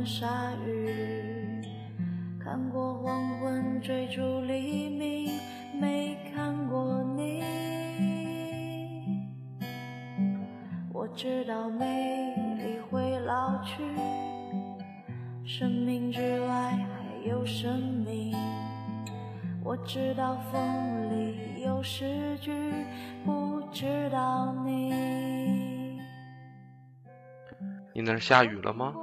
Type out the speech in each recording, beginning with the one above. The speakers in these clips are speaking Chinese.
亲吻鲨鱼，看过黄昏追逐黎明，没看过你。我知道美丽会老去，生命之外还有生命。我知道风里有诗句，不知道你。你那儿下雨了吗？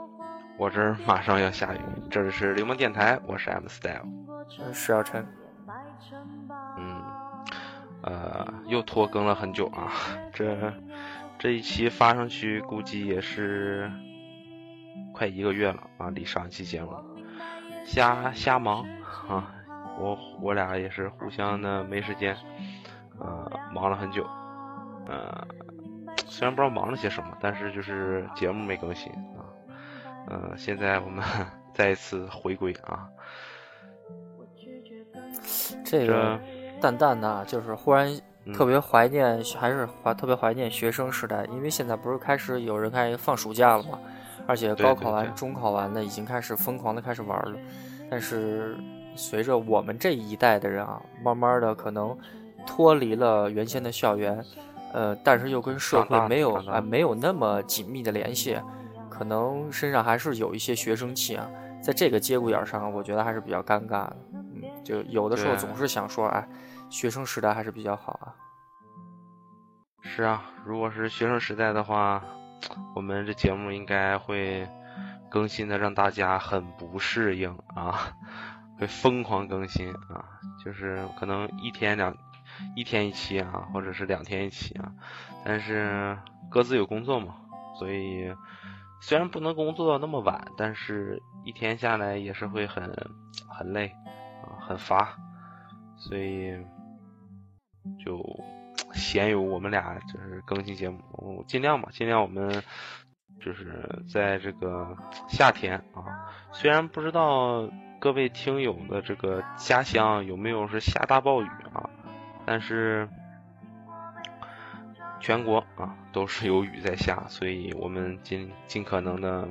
我这儿马上要下雨。这里是流氓电台，我是 M Style。是小陈。嗯，呃，又拖更了很久啊。这这一期发上去，估计也是快一个月了啊，离上一期节目瞎瞎忙啊。我我俩也是互相的没时间，呃，忙了很久，呃，虽然不知道忙了些什么，但是就是节目没更新啊，呃，现在我们 再一次回归啊。这个淡淡的，就是忽然特别怀念，还是怀特别怀念学生时代，因为现在不是开始有人开始放暑假了嘛，而且高考完、中考完的已经开始疯狂的开始玩了，但是。随着我们这一代的人啊，慢慢的可能脱离了原先的校园，呃，但是又跟社会没有啊没有那么紧密的联系，可能身上还是有一些学生气啊，在这个节骨眼上，我觉得还是比较尴尬的。嗯，就有的时候总是想说，哎，学生时代还是比较好啊。是啊，如果是学生时代的话，我们这节目应该会更新的让大家很不适应啊。会疯狂更新啊，就是可能一天两一天一期啊，或者是两天一期啊，但是各自有工作嘛，所以虽然不能工作到那么晚，但是一天下来也是会很很累啊，很乏，所以就 先由我们俩就是更新节目，尽量吧，尽量我们就是在这个夏天啊，虽然不知道。各位听友的这个家乡有没有是下大暴雨啊？但是全国啊都是有雨在下，所以我们尽尽可能的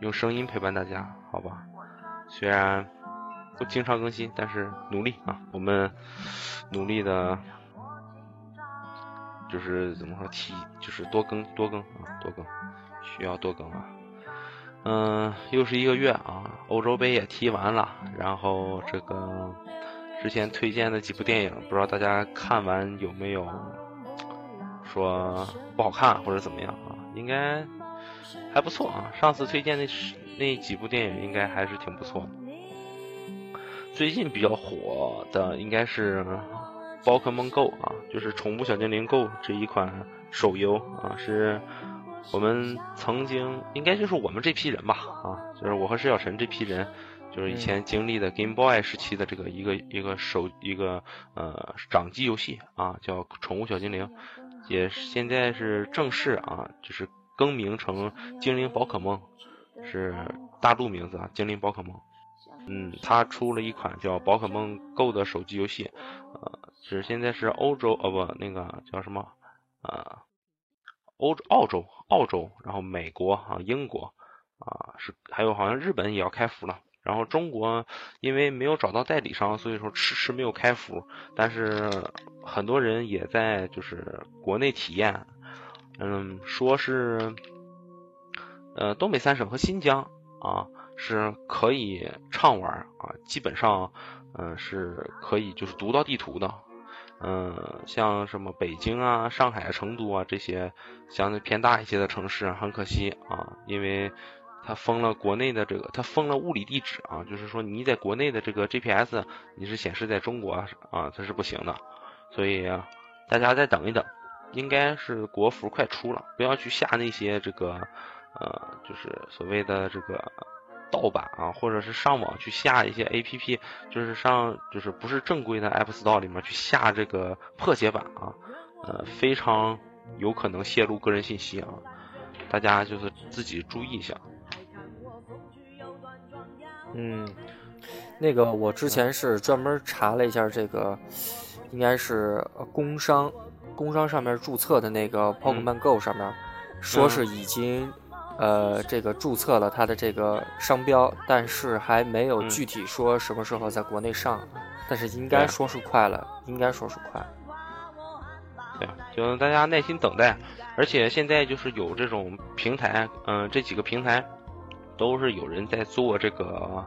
用声音陪伴大家，好吧？虽然不经常更新，但是努力啊，我们努力的，就是怎么说提，就是多更多更啊，多更需要多更啊。嗯，又是一个月啊，欧洲杯也踢完了，然后这个之前推荐的几部电影，不知道大家看完有没有说不好看或者怎么样啊？应该还不错啊。上次推荐那那几部电影应该还是挺不错的。最近比较火的应该是《宝可梦 Go》啊，就是《宠物小精灵 Go》这一款手游啊，是。我们曾经应该就是我们这批人吧，啊，就是我和石小晨这批人，就是以前经历的 Game Boy 时期的这个一个一个手一个呃掌机游戏啊，叫《宠物小精灵》，也现在是正式啊，就是更名成《精灵宝可梦》，是大陆名字啊，《精灵宝可梦》。嗯，它出了一款叫《宝可梦 Go》的手机游戏，呃，是现在是欧洲呃不，那个叫什么啊？欧洲、澳洲、澳洲，然后美国啊、英国啊，是还有好像日本也要开服了。然后中国因为没有找到代理商，所以说迟迟没有开服。但是很多人也在就是国内体验，嗯，说是呃东北三省和新疆啊是可以畅玩啊，基本上嗯是可以就是读到地图的。嗯，像什么北京啊、上海、成都啊这些相对偏大一些的城市，很可惜啊，因为它封了国内的这个，它封了物理地址啊，就是说你在国内的这个 GPS 你是显示在中国啊，它是不行的，所以大家再等一等，应该是国服快出了，不要去下那些这个呃，就是所谓的这个。盗版啊，或者是上网去下一些 A P P，就是上就是不是正规的 App Store 里面去下这个破解版啊，呃，非常有可能泄露个人信息啊，大家就是自己注意一下。嗯，那个我之前是专门查了一下这个，应该是工商工商上面注册的那个 Pokemon Go 上面，说是已经呃这个注册了它的这个商标，但是还没有具体说什么时候在国内上，但是应该说是快了，应该说是快。对，就大家耐心等待，而且现在就是有这种平台，嗯，这几个平台都是有人在做这个，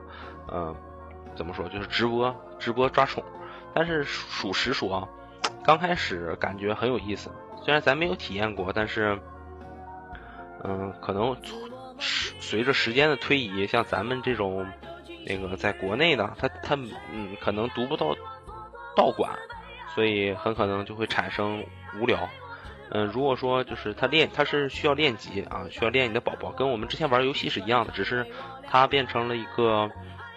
嗯，怎么说，就是直播直播抓宠。但是属实说，刚开始感觉很有意思。虽然咱没有体验过，但是，嗯，可能随着时间的推移，像咱们这种那个在国内的，他他嗯，可能读不到道馆，所以很可能就会产生无聊。嗯，如果说就是他练，他是需要练级啊，需要练你的宝宝，跟我们之前玩游戏是一样的，只是它变成了一个，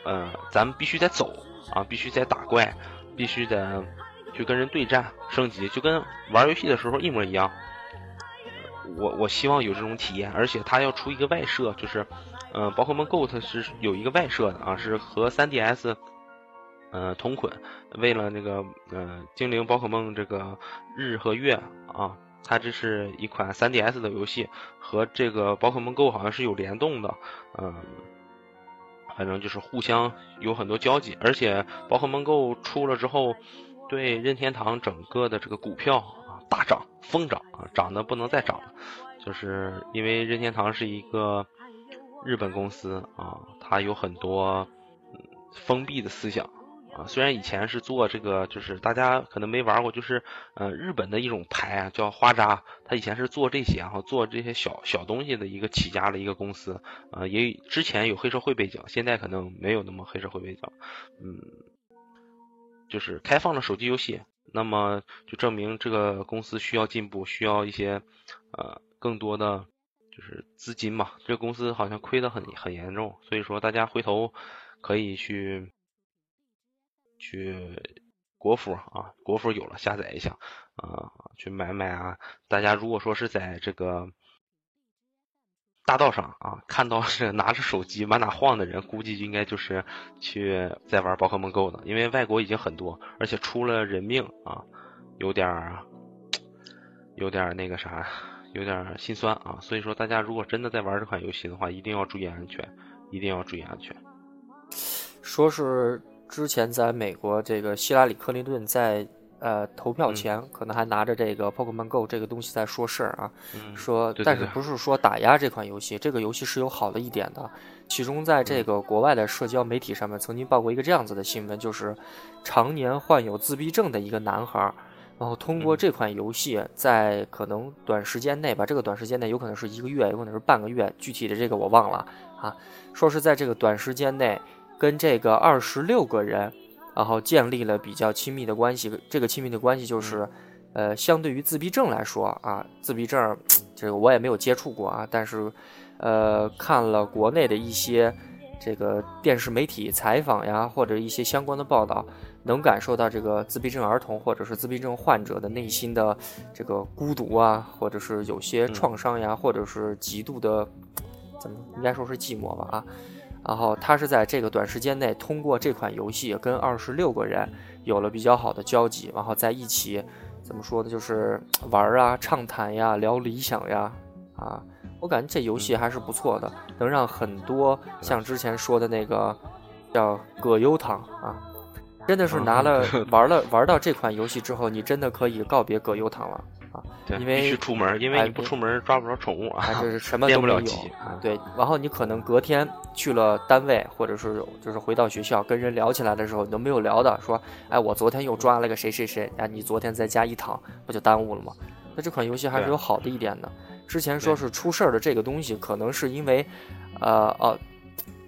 呃，咱们必须得走啊，必须得打怪。必须得去跟人对战升级，就跟玩游戏的时候一模一样。我我希望有这种体验，而且它要出一个外设，就是，嗯，宝可梦 Go 它是有一个外设的啊，是和 3DS，呃同捆。为了那个，呃，精灵宝可梦这个日和月啊，它这是一款 3DS 的游戏，和这个宝可梦 Go 好像是有联动的，嗯。反正就是互相有很多交集，而且宝可梦 Go 出了之后，对任天堂整个的这个股票啊大涨疯涨啊，涨的不能再涨了，就是因为任天堂是一个日本公司啊，它有很多封闭的思想。啊，虽然以前是做这个，就是大家可能没玩过，就是呃日本的一种牌啊，叫花扎，他以前是做这些，然后做这些小小东西的一个起家的一个公司，啊，也之前有黑社会背景，现在可能没有那么黑社会背景，嗯，就是开放了手机游戏，那么就证明这个公司需要进步，需要一些呃更多的就是资金嘛，这个公司好像亏得很很严重，所以说大家回头可以去。去国服啊，国服有了，下载一下啊，去买买啊。大家如果说是在这个大道上啊，看到是 拿着手机满哪晃的人，估计应该就是去在玩宝可梦 Go 的，因为外国已经很多，而且出了人命啊，有点儿有点儿那个啥，有点心酸啊。所以说，大家如果真的在玩这款游戏的话，一定要注意安全，一定要注意安全。说是。之前在美国，这个希拉里·克林顿在呃投票前，可能还拿着这个 Pokemon Go 这个东西在说事儿啊，说但是不是说打压这款游戏？这个游戏是有好的一点的。其中，在这个国外的社交媒体上面，曾经报过一个这样子的新闻，就是常年患有自闭症的一个男孩，然后通过这款游戏，在可能短时间内吧，这个短时间内有可能是一个月，有可能是半个月，具体的这个我忘了啊。说是在这个短时间内。跟这个二十六个人，然后建立了比较亲密的关系。这个亲密的关系就是，呃，相对于自闭症来说啊，自闭症这个我也没有接触过啊，但是，呃，看了国内的一些这个电视媒体采访呀，或者一些相关的报道，能感受到这个自闭症儿童或者是自闭症患者的内心的这个孤独啊，或者是有些创伤呀，或者是极度的，怎么应该说是寂寞吧啊。然后他是在这个短时间内通过这款游戏跟二十六个人有了比较好的交集，然后在一起怎么说呢？就是玩啊、畅谈呀、聊理想呀，啊，我感觉这游戏还是不错的，能让很多像之前说的那个叫葛优躺啊，真的是拿了玩了玩到这款游戏之后，你真的可以告别葛优躺了。啊，因为必须出门，因为你不出门抓不着宠物啊，就是什么 都没有。对，然后你可能隔天去了单位，或者是就是回到学校，跟人聊起来的时候，你都没有聊的，说，哎，我昨天又抓了个谁谁谁，哎，你昨天在家一躺，不就耽误了吗？那这款游戏还是有好的一点的。之前说是出事儿的这个东西，可能是因为，呃，哦。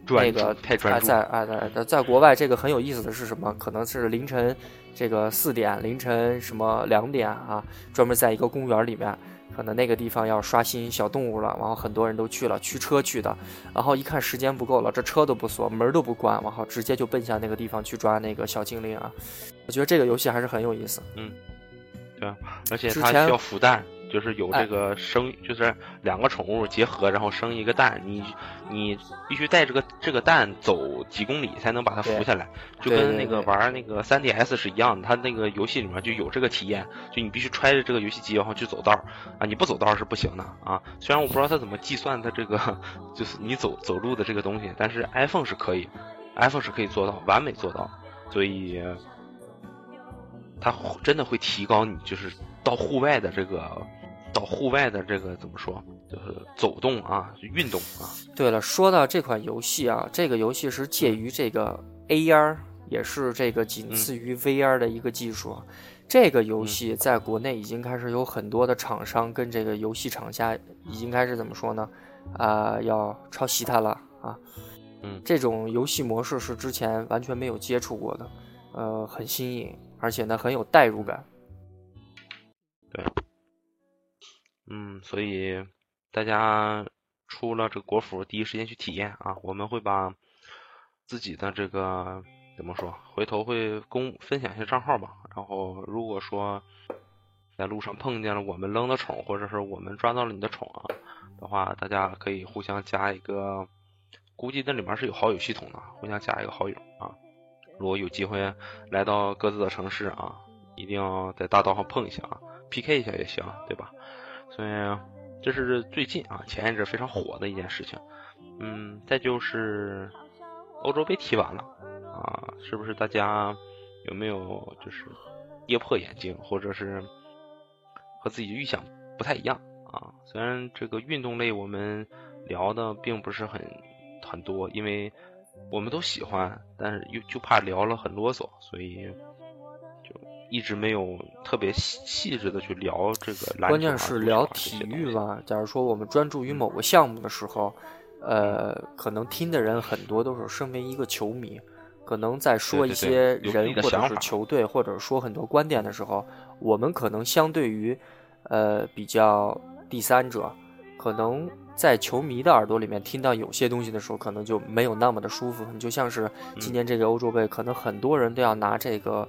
那个太专注。在啊，在在国外，这个很有意思的是什么？可能是凌晨这个四点，凌晨什么两点啊，专门在一个公园里面，可能那个地方要刷新小动物了，然后很多人都去了，驱车去的，然后一看时间不够了，这车都不锁，门都不关，然后直接就奔向那个地方去抓那个小精灵啊。我觉得这个游戏还是很有意思。嗯，对，而且它需要孵蛋。就是有这个生，就是两个宠物结合，然后生一个蛋，你你必须带这个这个蛋走几公里才能把它孵下来，就跟那个玩那个 3DS 是一样的，它那个游戏里面就有这个体验，就你必须揣着这个游戏机然后去走道啊，你不走道是不行的啊。虽然我不知道它怎么计算它这个就是你走走路的这个东西，但是 iPhone 是可以，iPhone 是可以做到完美做到，所以。它真的会提高你，就是到户外的这个，到户外的这个怎么说，就是走动啊，运动啊。对了，说到这款游戏啊，这个游戏是介于这个 AR，也是这个仅次于 VR 的一个技术。这个游戏在国内已经开始有很多的厂商跟这个游戏厂家已经开始怎么说呢？啊，要抄袭它了啊。嗯，这种游戏模式是之前完全没有接触过的，呃，很新颖。而且呢，很有代入感。对，嗯，所以大家出了这个国服，第一时间去体验啊！我们会把自己的这个怎么说，回头会公分享一下账号吧。然后如果说在路上碰见了我们扔的宠，或者是我们抓到了你的宠啊的话，大家可以互相加一个，估计那里面是有好友系统的，互相加一个好友啊。如果有机会来到各自的城市啊，一定要在大道上碰一下啊，PK 一下也行，对吧？所以这是最近啊，前一阵非常火的一件事情。嗯，再就是欧洲杯踢完了啊，是不是大家有没有就是跌破眼镜，或者是和自己预想不太一样啊？虽然这个运动类我们聊的并不是很很多，因为。我们都喜欢，但是又就怕聊了很啰嗦，所以一直没有特别细细致的去聊这个。关键是聊体育吧。假如说我们专注于某个项目的时候，呃，可能听的人很多都是身为一个球迷，可能在说一些人或者是球队，或者说很多观点的时候，我们可能相对于呃比较第三者，可能。在球迷的耳朵里面听到有些东西的时候，可能就没有那么的舒服。你就像是今年这个欧洲杯，可能很多人都要拿这个，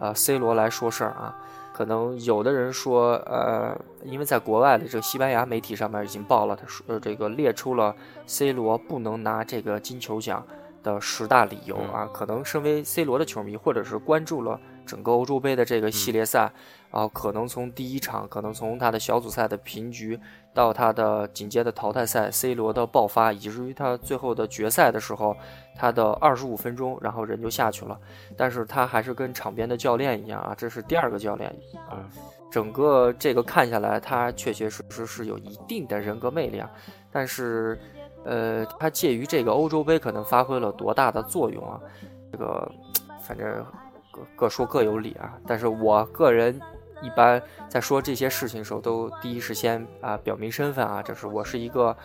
呃，C 罗来说事儿啊。可能有的人说，呃，因为在国外的这个西班牙媒体上面已经报了，他说呃这个列出了 C 罗不能拿这个金球奖的十大理由啊。可能身为 C 罗的球迷，或者是关注了。整个欧洲杯的这个系列赛，然后可能从第一场，可能从他的小组赛的平局，到他的紧接着淘汰赛，C 罗的爆发，以至于他最后的决赛的时候，他的二十五分钟，然后人就下去了。但是他还是跟场边的教练一样啊，这是第二个教练啊。整个这个看下来，他确确实实是有一定的人格魅力啊。但是，呃，他介于这个欧洲杯可能发挥了多大的作用啊？这个，反正各。各说各有理啊，但是我个人一般在说这些事情的时候，都第一是先啊表明身份啊，就是我是一个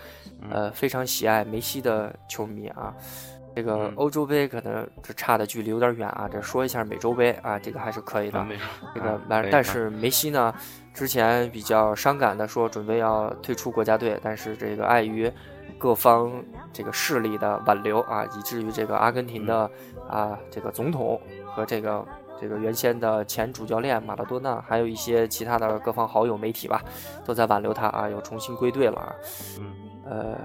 呃非常喜爱梅西的球迷啊。这个欧洲杯可能这差的距离有点远啊，这说一下美洲杯啊，这个还是可以的。这个但但是梅西呢，之前比较伤感的说准备要退出国家队，但是这个碍于各方这个势力的挽留啊，以至于这个阿根廷的啊这个总统。和这个这个原先的前主教练马拉多纳，还有一些其他的各方好友媒体吧，都在挽留他啊，又重新归队了啊。嗯，呃，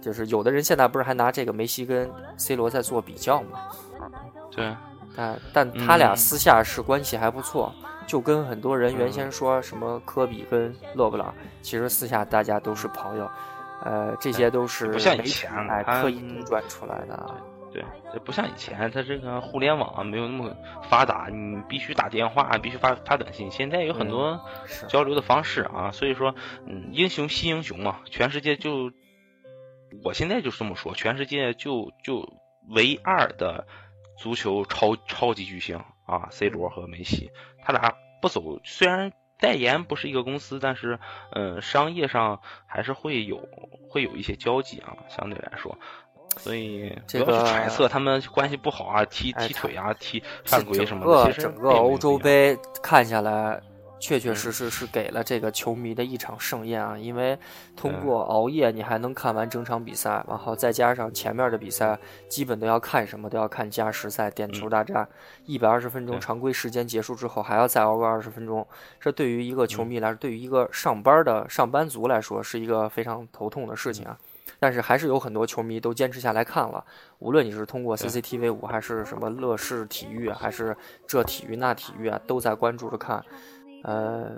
就是有的人现在不是还拿这个梅西跟 C 罗在做比较吗？对，但但他俩私下是关系还不错，就跟很多人原先说什么科比跟勒布朗，其实私下大家都是朋友。呃，这些都是媒体哎刻意杜撰出来的。对，这不像以前，它这个互联网没有那么发达，你必须打电话，必须发发短信。现在有很多交流的方式啊，所以说，嗯，英雄惜英雄嘛，全世界就，我现在就是这么说，全世界就就唯二的足球超超级巨星啊，C 罗和梅西，他俩不走，虽然代言不是一个公司，但是嗯，商业上还是会有会有一些交集啊，相对来说。所以不要去揣测他们关系不好啊，踢踢腿啊，踢犯规什么的。整个整个欧洲杯看下来，确确实实是给了这个球迷的一场盛宴啊！因为通过熬夜，你还能看完整场比赛，然后再加上前面的比赛，基本都要看什么都要看加时赛、点球大战，一百二十分钟常规时间结束之后还要再熬个二十分钟，这对于一个球迷来说，对于一个上班的上班族来说，是一个非常头痛的事情啊！但是还是有很多球迷都坚持下来看了，无论你是通过 CCTV 五还是什么乐视体育，还是这体育那体育啊，都在关注着看。呃，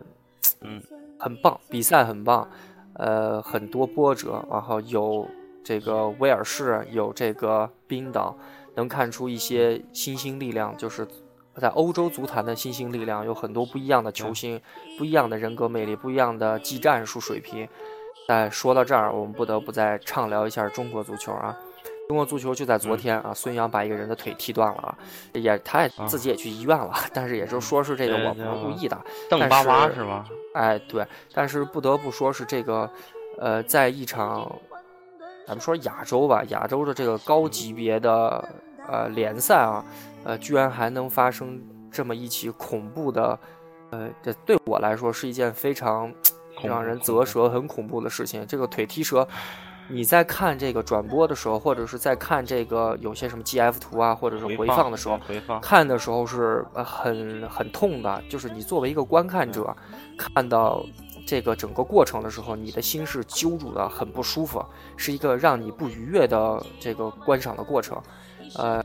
嗯，很棒，比赛很棒。呃，很多波折，然后有这个威尔士，有这个冰岛，能看出一些新兴力量，就是在欧洲足坛的新兴力量，有很多不一样的球星，不一样的人格魅力，不一样的技战术水平。但说到这儿，我们不得不再畅聊一下中国足球啊！中国足球就在昨天啊，孙杨把一个人的腿踢断了啊，也他也自己也去医院了，但是也就说是这个我不是故意的，邓巴巴是吗？哎，对，但是不得不说是这个，呃，在一场咱们说亚洲吧，亚洲的这个高级别的呃联赛啊，呃，居然还能发生这么一起恐怖的，呃，这对我来说是一件非常。让人啧舌、很恐怖的事情。这个腿踢折，你在看这个转播的时候，或者是在看这个有些什么 GF 图啊，或者是回放的时候，看的时候是很很痛的。就是你作为一个观看者，看到这个整个过程的时候，你的心是揪住的，很不舒服，是一个让你不愉悦的这个观赏的过程。呃，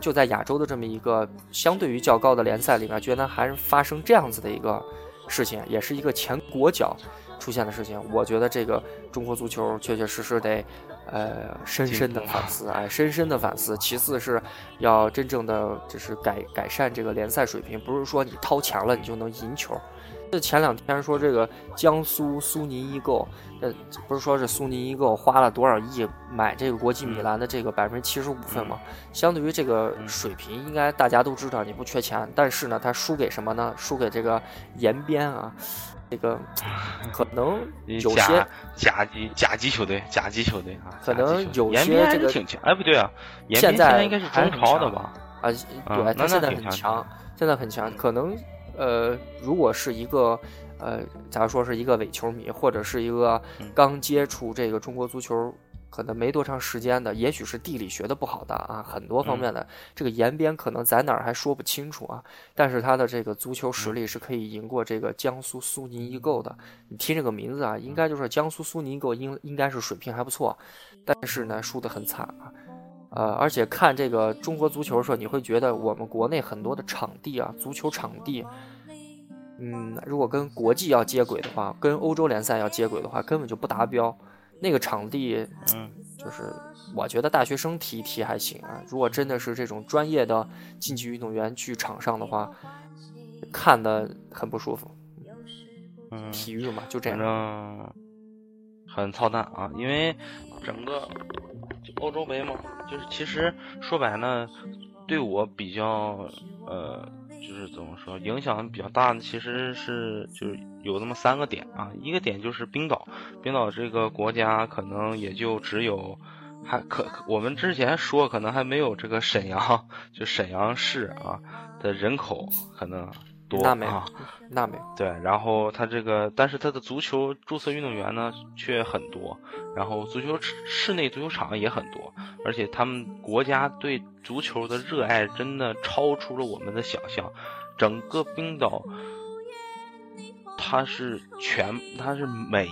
就在亚洲的这么一个相对于较高的联赛里面，居然还发生这样子的一个。事情也是一个前国脚出现的事情，我觉得这个中国足球确确实实得，呃，深深的反思，哎，深深的反思。其次是要真正的就是改改善这个联赛水平，不是说你掏钱了你就能赢球。这前两天说这个江苏苏宁易购，呃，不是说是苏宁易购花了多少亿买这个国际米兰的这个百分之七十五份吗？相对于这个水平，应该大家都知道你不缺钱，但是呢，他输给什么呢？输给这个延边啊，这个可能有些甲级甲级球队，甲级球队啊，可能有些这个挺强。哎，不对啊，延边现在应该是中超的吧？啊，对，他现在很强，现在很强，可能。呃，如果是一个，呃，假如说是一个伪球迷，或者是一个刚接触这个中国足球，可能没多长时间的，也许是地理学的不好的啊，很多方面的这个延边可能在哪儿还说不清楚啊，但是他的这个足球实力是可以赢过这个江苏苏宁易购的。你听这个名字啊，应该就是江苏苏宁易购应应该是水平还不错，但是呢，输得很惨啊。呃，而且看这个中国足球的时候，你会觉得我们国内很多的场地啊，足球场地，嗯，如果跟国际要接轨的话，跟欧洲联赛要接轨的话，根本就不达标。那个场地，嗯，就是我觉得大学生踢一踢还行啊。如果真的是这种专业的竞技运动员去场上的话，看的很不舒服。嗯，体育嘛，就这样。很操蛋啊，因为整个。欧洲杯嘛，就是其实说白了，对我比较呃，就是怎么说，影响比较大的其实是就是有那么三个点啊。一个点就是冰岛，冰岛这个国家可能也就只有还可我们之前说可能还没有这个沈阳，就沈阳市啊的人口可能。多啊，那没对，然后他这个，但是他的足球注册运动员呢却很多，然后足球室内足球场也很多，而且他们国家对足球的热爱真的超出了我们的想象。整个冰岛，他是全，他是每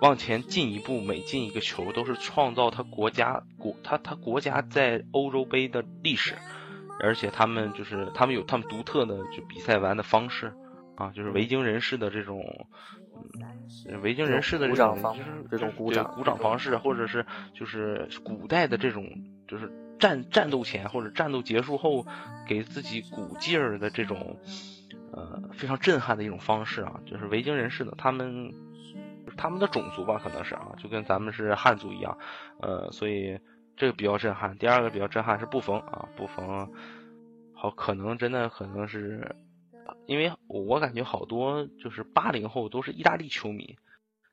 往前进一步，每进一个球都是创造他国家国他他国家在欧洲杯的历史。而且他们就是他们有他们独特的就比赛玩的方式，啊，就是维京人士的这种，维京人士的这种就是这种鼓掌鼓掌方式，或者是就是古代的这种就是战战斗前或者战斗结束后给自己鼓劲儿的这种，呃，非常震撼的一种方式啊，就是维京人士的他们他们的种族吧，可能是啊，就跟咱们是汉族一样，呃，所以。这个比较震撼，第二个比较震撼是布冯啊，布冯，好可能真的可能是，因为我感觉好多就是八零后都是意大利球迷，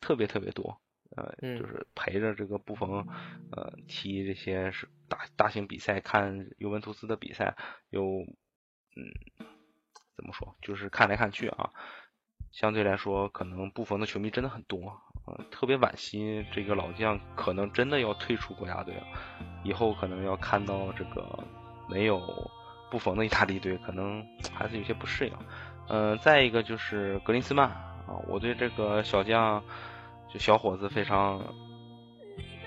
特别特别多，呃，就是陪着这个布冯，呃，踢这些是大大型比赛，看尤文图斯的比赛，有，嗯，怎么说，就是看来看去啊，相对来说，可能布冯的球迷真的很多，呃，特别惋惜这个老将可能真的要退出国家队了，以后可能要看到这个没有布冯的意大利队，可能还是有些不适应。嗯，再一个就是格林斯曼啊，我对这个小将就小伙子非常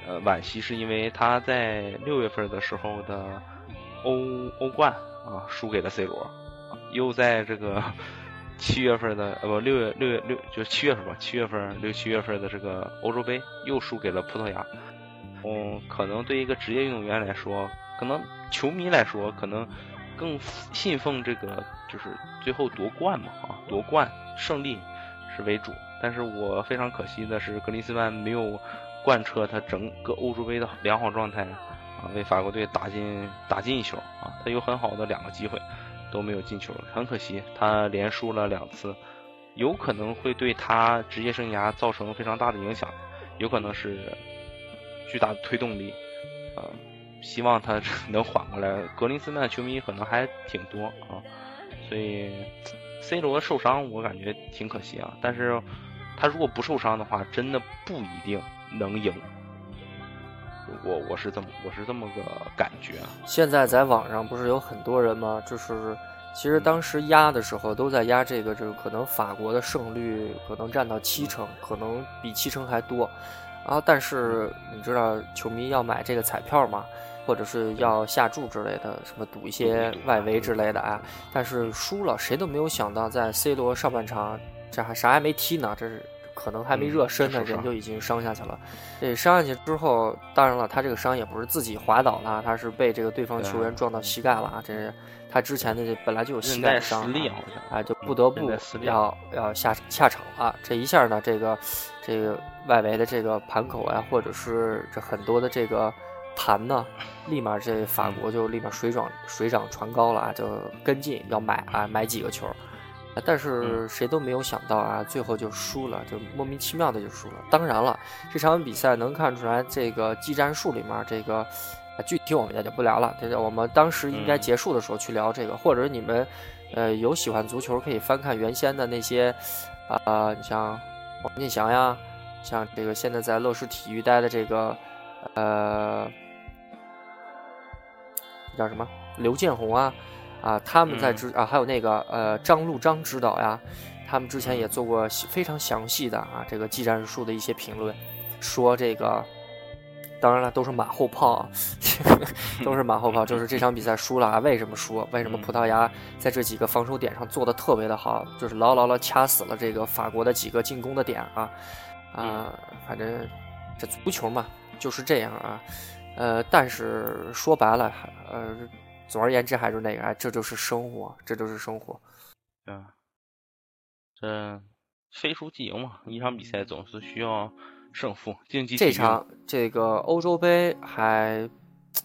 呃惋惜，是因为他在六月份的时候的欧欧冠啊输给了 C 罗，又在这个。七月份的呃不六月六月六就七月份吧，七月份六七月份的这个欧洲杯又输给了葡萄牙。嗯，可能对一个职业运动员来说，可能球迷来说，可能更信奉这个就是最后夺冠嘛啊，夺冠胜利是为主。但是我非常可惜的是，格林斯曼没有贯彻他整个欧洲杯的良好状态啊，为法国队打进打进一球啊，他有很好的两个机会。都没有进球，很可惜，他连输了两次，有可能会对他职业生涯造成非常大的影响，有可能是巨大的推动力，呃，希望他 能缓过来。格林斯曼球迷可能还挺多啊，所以 C 罗受伤我感觉挺可惜啊，但是他如果不受伤的话，真的不一定能赢。我我是这么我是这么个感觉。啊现在在网上不是有很多人吗？就是其实当时压的时候都在压这个，就是可能法国的胜率可能占到七成，可能比七成还多。然后但是你知道球迷要买这个彩票吗，或者是要下注之类的，什么赌一些外围之类的啊。但是输了，谁都没有想到在 C 罗上半场这还啥也没踢呢，这是。可能还没热身呢，人就已经伤下去了。这伤下去之后，当然了，他这个伤也不是自己滑倒了，他是被这个对方球员撞到膝盖了啊。这是他之前的本来就有膝盖伤，啊，就不得不要要下下场了。这一下呢，这个这个外围的这个盘口啊，或者是这很多的这个盘呢，立马这法国就立马水涨水涨船高了啊，就跟进要买啊，买几个球。但是谁都没有想到啊，最后就输了，就莫名其妙的就输了。当然了，这场比赛能看出来这个技战术里面这个，具体我们也就不聊了。这个我们当时应该结束的时候去聊这个，或者你们，呃，有喜欢足球可以翻看原先的那些，啊，你像王健翔呀，像这个现在在乐视体育待的这个，呃，叫什么刘建宏啊。啊，他们在之啊，还有那个呃张路张指导呀，他们之前也做过非常详细的啊这个技战术的一些评论，说这个，当然了都是马后炮，啊，都是马后炮，就是这场比赛输了啊，为什么输？为什么葡萄牙在这几个防守点上做的特别的好，就是牢牢的掐死了这个法国的几个进攻的点啊啊，反正这足球嘛就是这样啊，呃，但是说白了呃。总而言之，还是那个，哎，这就是生活，这就是生活。嗯，这非输即赢嘛，一场比赛总是需要胜负，竞技。这场这个欧洲杯还，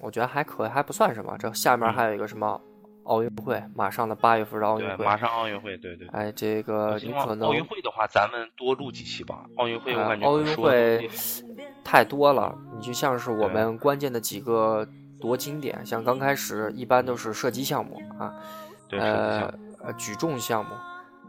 我觉得还可以，还不算什么。这下面还有一个什么奥运会，马上的八月份的奥运会，马上奥运会，对对。哎，这个你可能奥运会的话，咱们多录几期吧。奥运会我感觉奥运会太多了，你就像是我们关键的几个。多经典，像刚开始一般都是射击项目啊，呃呃举重项目，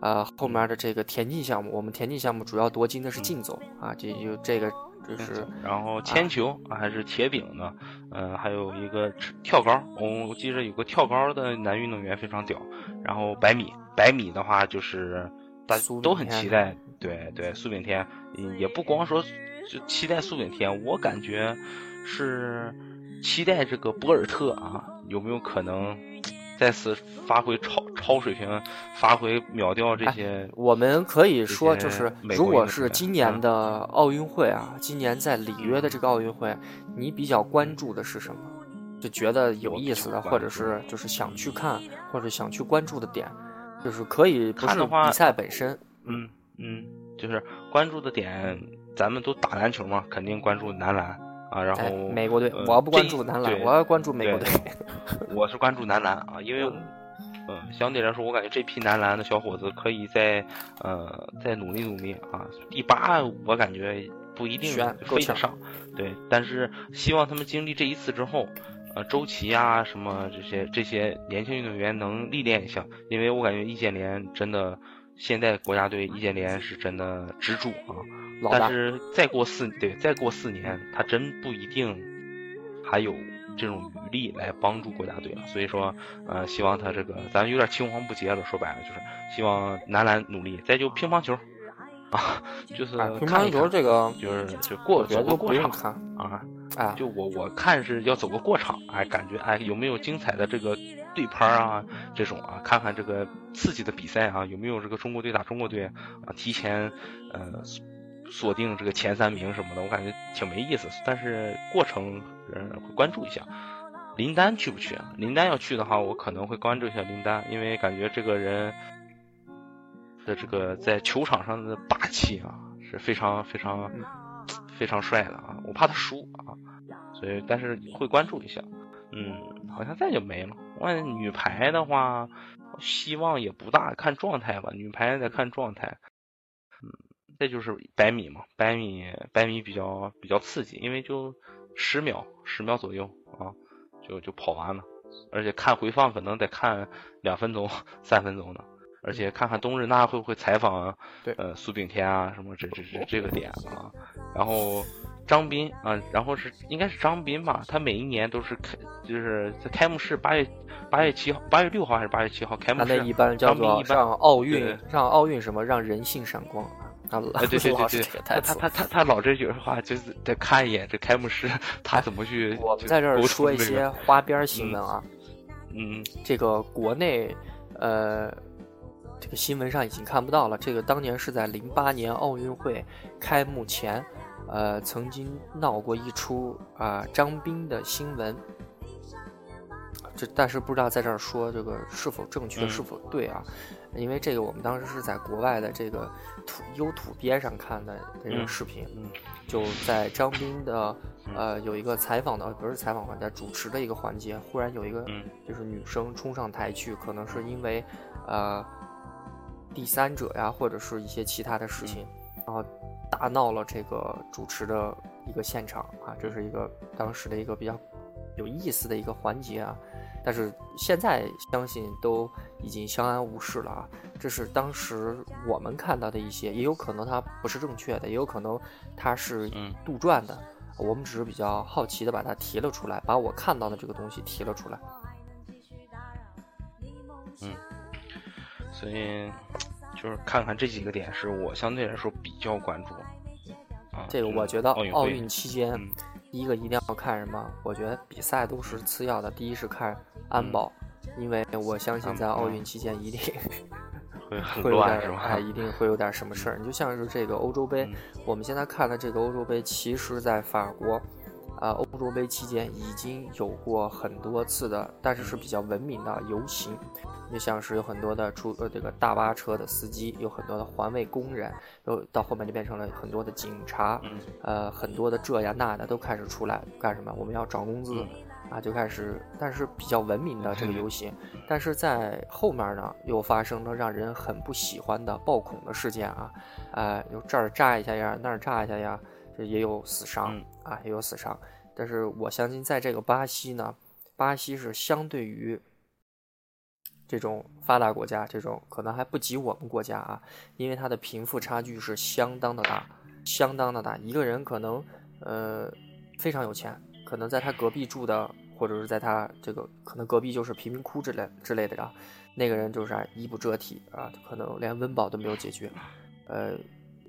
呃后面的这个田径项目，我们田径项目主要夺金的是竞走啊，这就这个就是，然后铅球还是铁饼呢，呃还有一个跳高，我记着有个跳高的男运动员非常屌，然后百米百米的话就是大家都很期待，对对苏炳添，也不光说就期待苏炳添，我感觉是。期待这个博尔特啊，有没有可能再次发挥超超水平，发挥秒掉这些？我们可以说，就是如果是今年的奥运会啊，今年在里约的这个奥运会，你比较关注的是什么？就觉得有意思的，或者是就是想去看或者想去关注的点，就是可以不是比赛本身。嗯嗯，就是关注的点，咱们都打篮球嘛，肯定关注男篮。啊，然后美国队，我不关注男篮，我要关注美国队。我是关注男篮啊，因为，嗯，相对来说，我感觉这批男篮的小伙子可以再，呃，再努力努力啊。第八，我感觉不一定非得上，对，但是希望他们经历这一次之后，呃，周琦啊，什么这些这些年轻运动员能历练一下，因为我感觉易建联真的现在国家队易建联是真的支柱啊，但是再过四对再过四年，他真不一定还有这种余力来帮助国家队了。所以说，呃，希望他这个咱有点青黄不接了，说白了就是希望男篮努力。再就乒乓球啊，就是乒乓球这个就是就过走个过场啊，哎，就我我看是要走个过场，哎，感觉哎有没有精彩的这个。对拍啊，这种啊，看看这个刺激的比赛啊，有没有这个中国队打中国队啊，提前呃锁定这个前三名什么的，我感觉挺没意思。但是过程嗯会关注一下。林丹去不去啊？林丹要去的话，我可能会关注一下林丹，因为感觉这个人的这个在球场上的霸气啊是非常非常非常帅的啊，我怕他输啊，所以但是会关注一下。嗯，好像再就没了。问女排的话，希望也不大，看状态吧。女排得看状态。嗯，再就是百米嘛，百米百米比较比较刺激，因为就十秒十秒左右啊，就就跑完了。而且看回放可能得看两分钟三分钟的，而且看看冬日娜会不会采访呃苏炳添啊什么这这这这个点啊，然后。张斌啊，然后是应该是张斌吧，他每一年都是开，就是在开幕式八月八月七号、八月六号还是八月七号开幕式。那一般叫做让奥运让奥运什么让人性闪光啊！啊，对对对对，他他他他他老这句话就是得看一眼这开幕式他怎么去。我们在这儿说一些花边新闻啊，嗯，这个国内呃这个新闻上已经看不到了。这个当年是在零八年奥运会开幕前。呃，曾经闹过一出啊，张斌的新闻，这但是不知道在这儿说这个是否正确，是否对啊？因为这个我们当时是在国外的这个土优土边上看的这个视频，就在张斌的呃有一个采访的不是采访环节，主持的一个环节，忽然有一个就是女生冲上台去，可能是因为呃第三者呀，或者是一些其他的事情，然后。大闹了这个主持的一个现场啊，这是一个当时的一个比较有意思的一个环节啊。但是现在相信都已经相安无事了啊。这是当时我们看到的一些，也有可能它不是正确的，也有可能它是杜撰的。我们只是比较好奇的把它提了出来，把我看到的这个东西提了出来。嗯，所以。就是看看这几个点是我相对来说比较关注，啊，这个我觉得奥运期间，第一个一定要看什么？我觉得比赛都是次要的，第一是看安保，因为我相信在奥运期间一定会 很乱，是吧？哎，一定会有点什么事儿。你就像是这个欧洲杯，我们现在看的这个欧洲杯，其实在法国。啊，欧洲杯期间已经有过很多次的，但是是比较文明的游行，就像是有很多的出呃这个大巴车的司机，有很多的环卫工人，又到后面就变成了很多的警察，呃，很多的这呀那的都开始出来干什么？我们要涨工资啊，就开始，但是比较文明的这个游行，但是在后面呢，又发生了让人很不喜欢的暴恐的事件啊，呃，有这儿炸一下呀，那儿炸一下呀。也有死伤啊，也有死伤，但是我相信，在这个巴西呢，巴西是相对于这种发达国家，这种可能还不及我们国家啊，因为它的贫富差距是相当的大，相当的大。一个人可能呃非常有钱，可能在他隔壁住的，或者是在他这个可能隔壁就是贫民窟之类之类的啊，那个人就是衣不遮体啊，可能连温饱都没有解决，呃。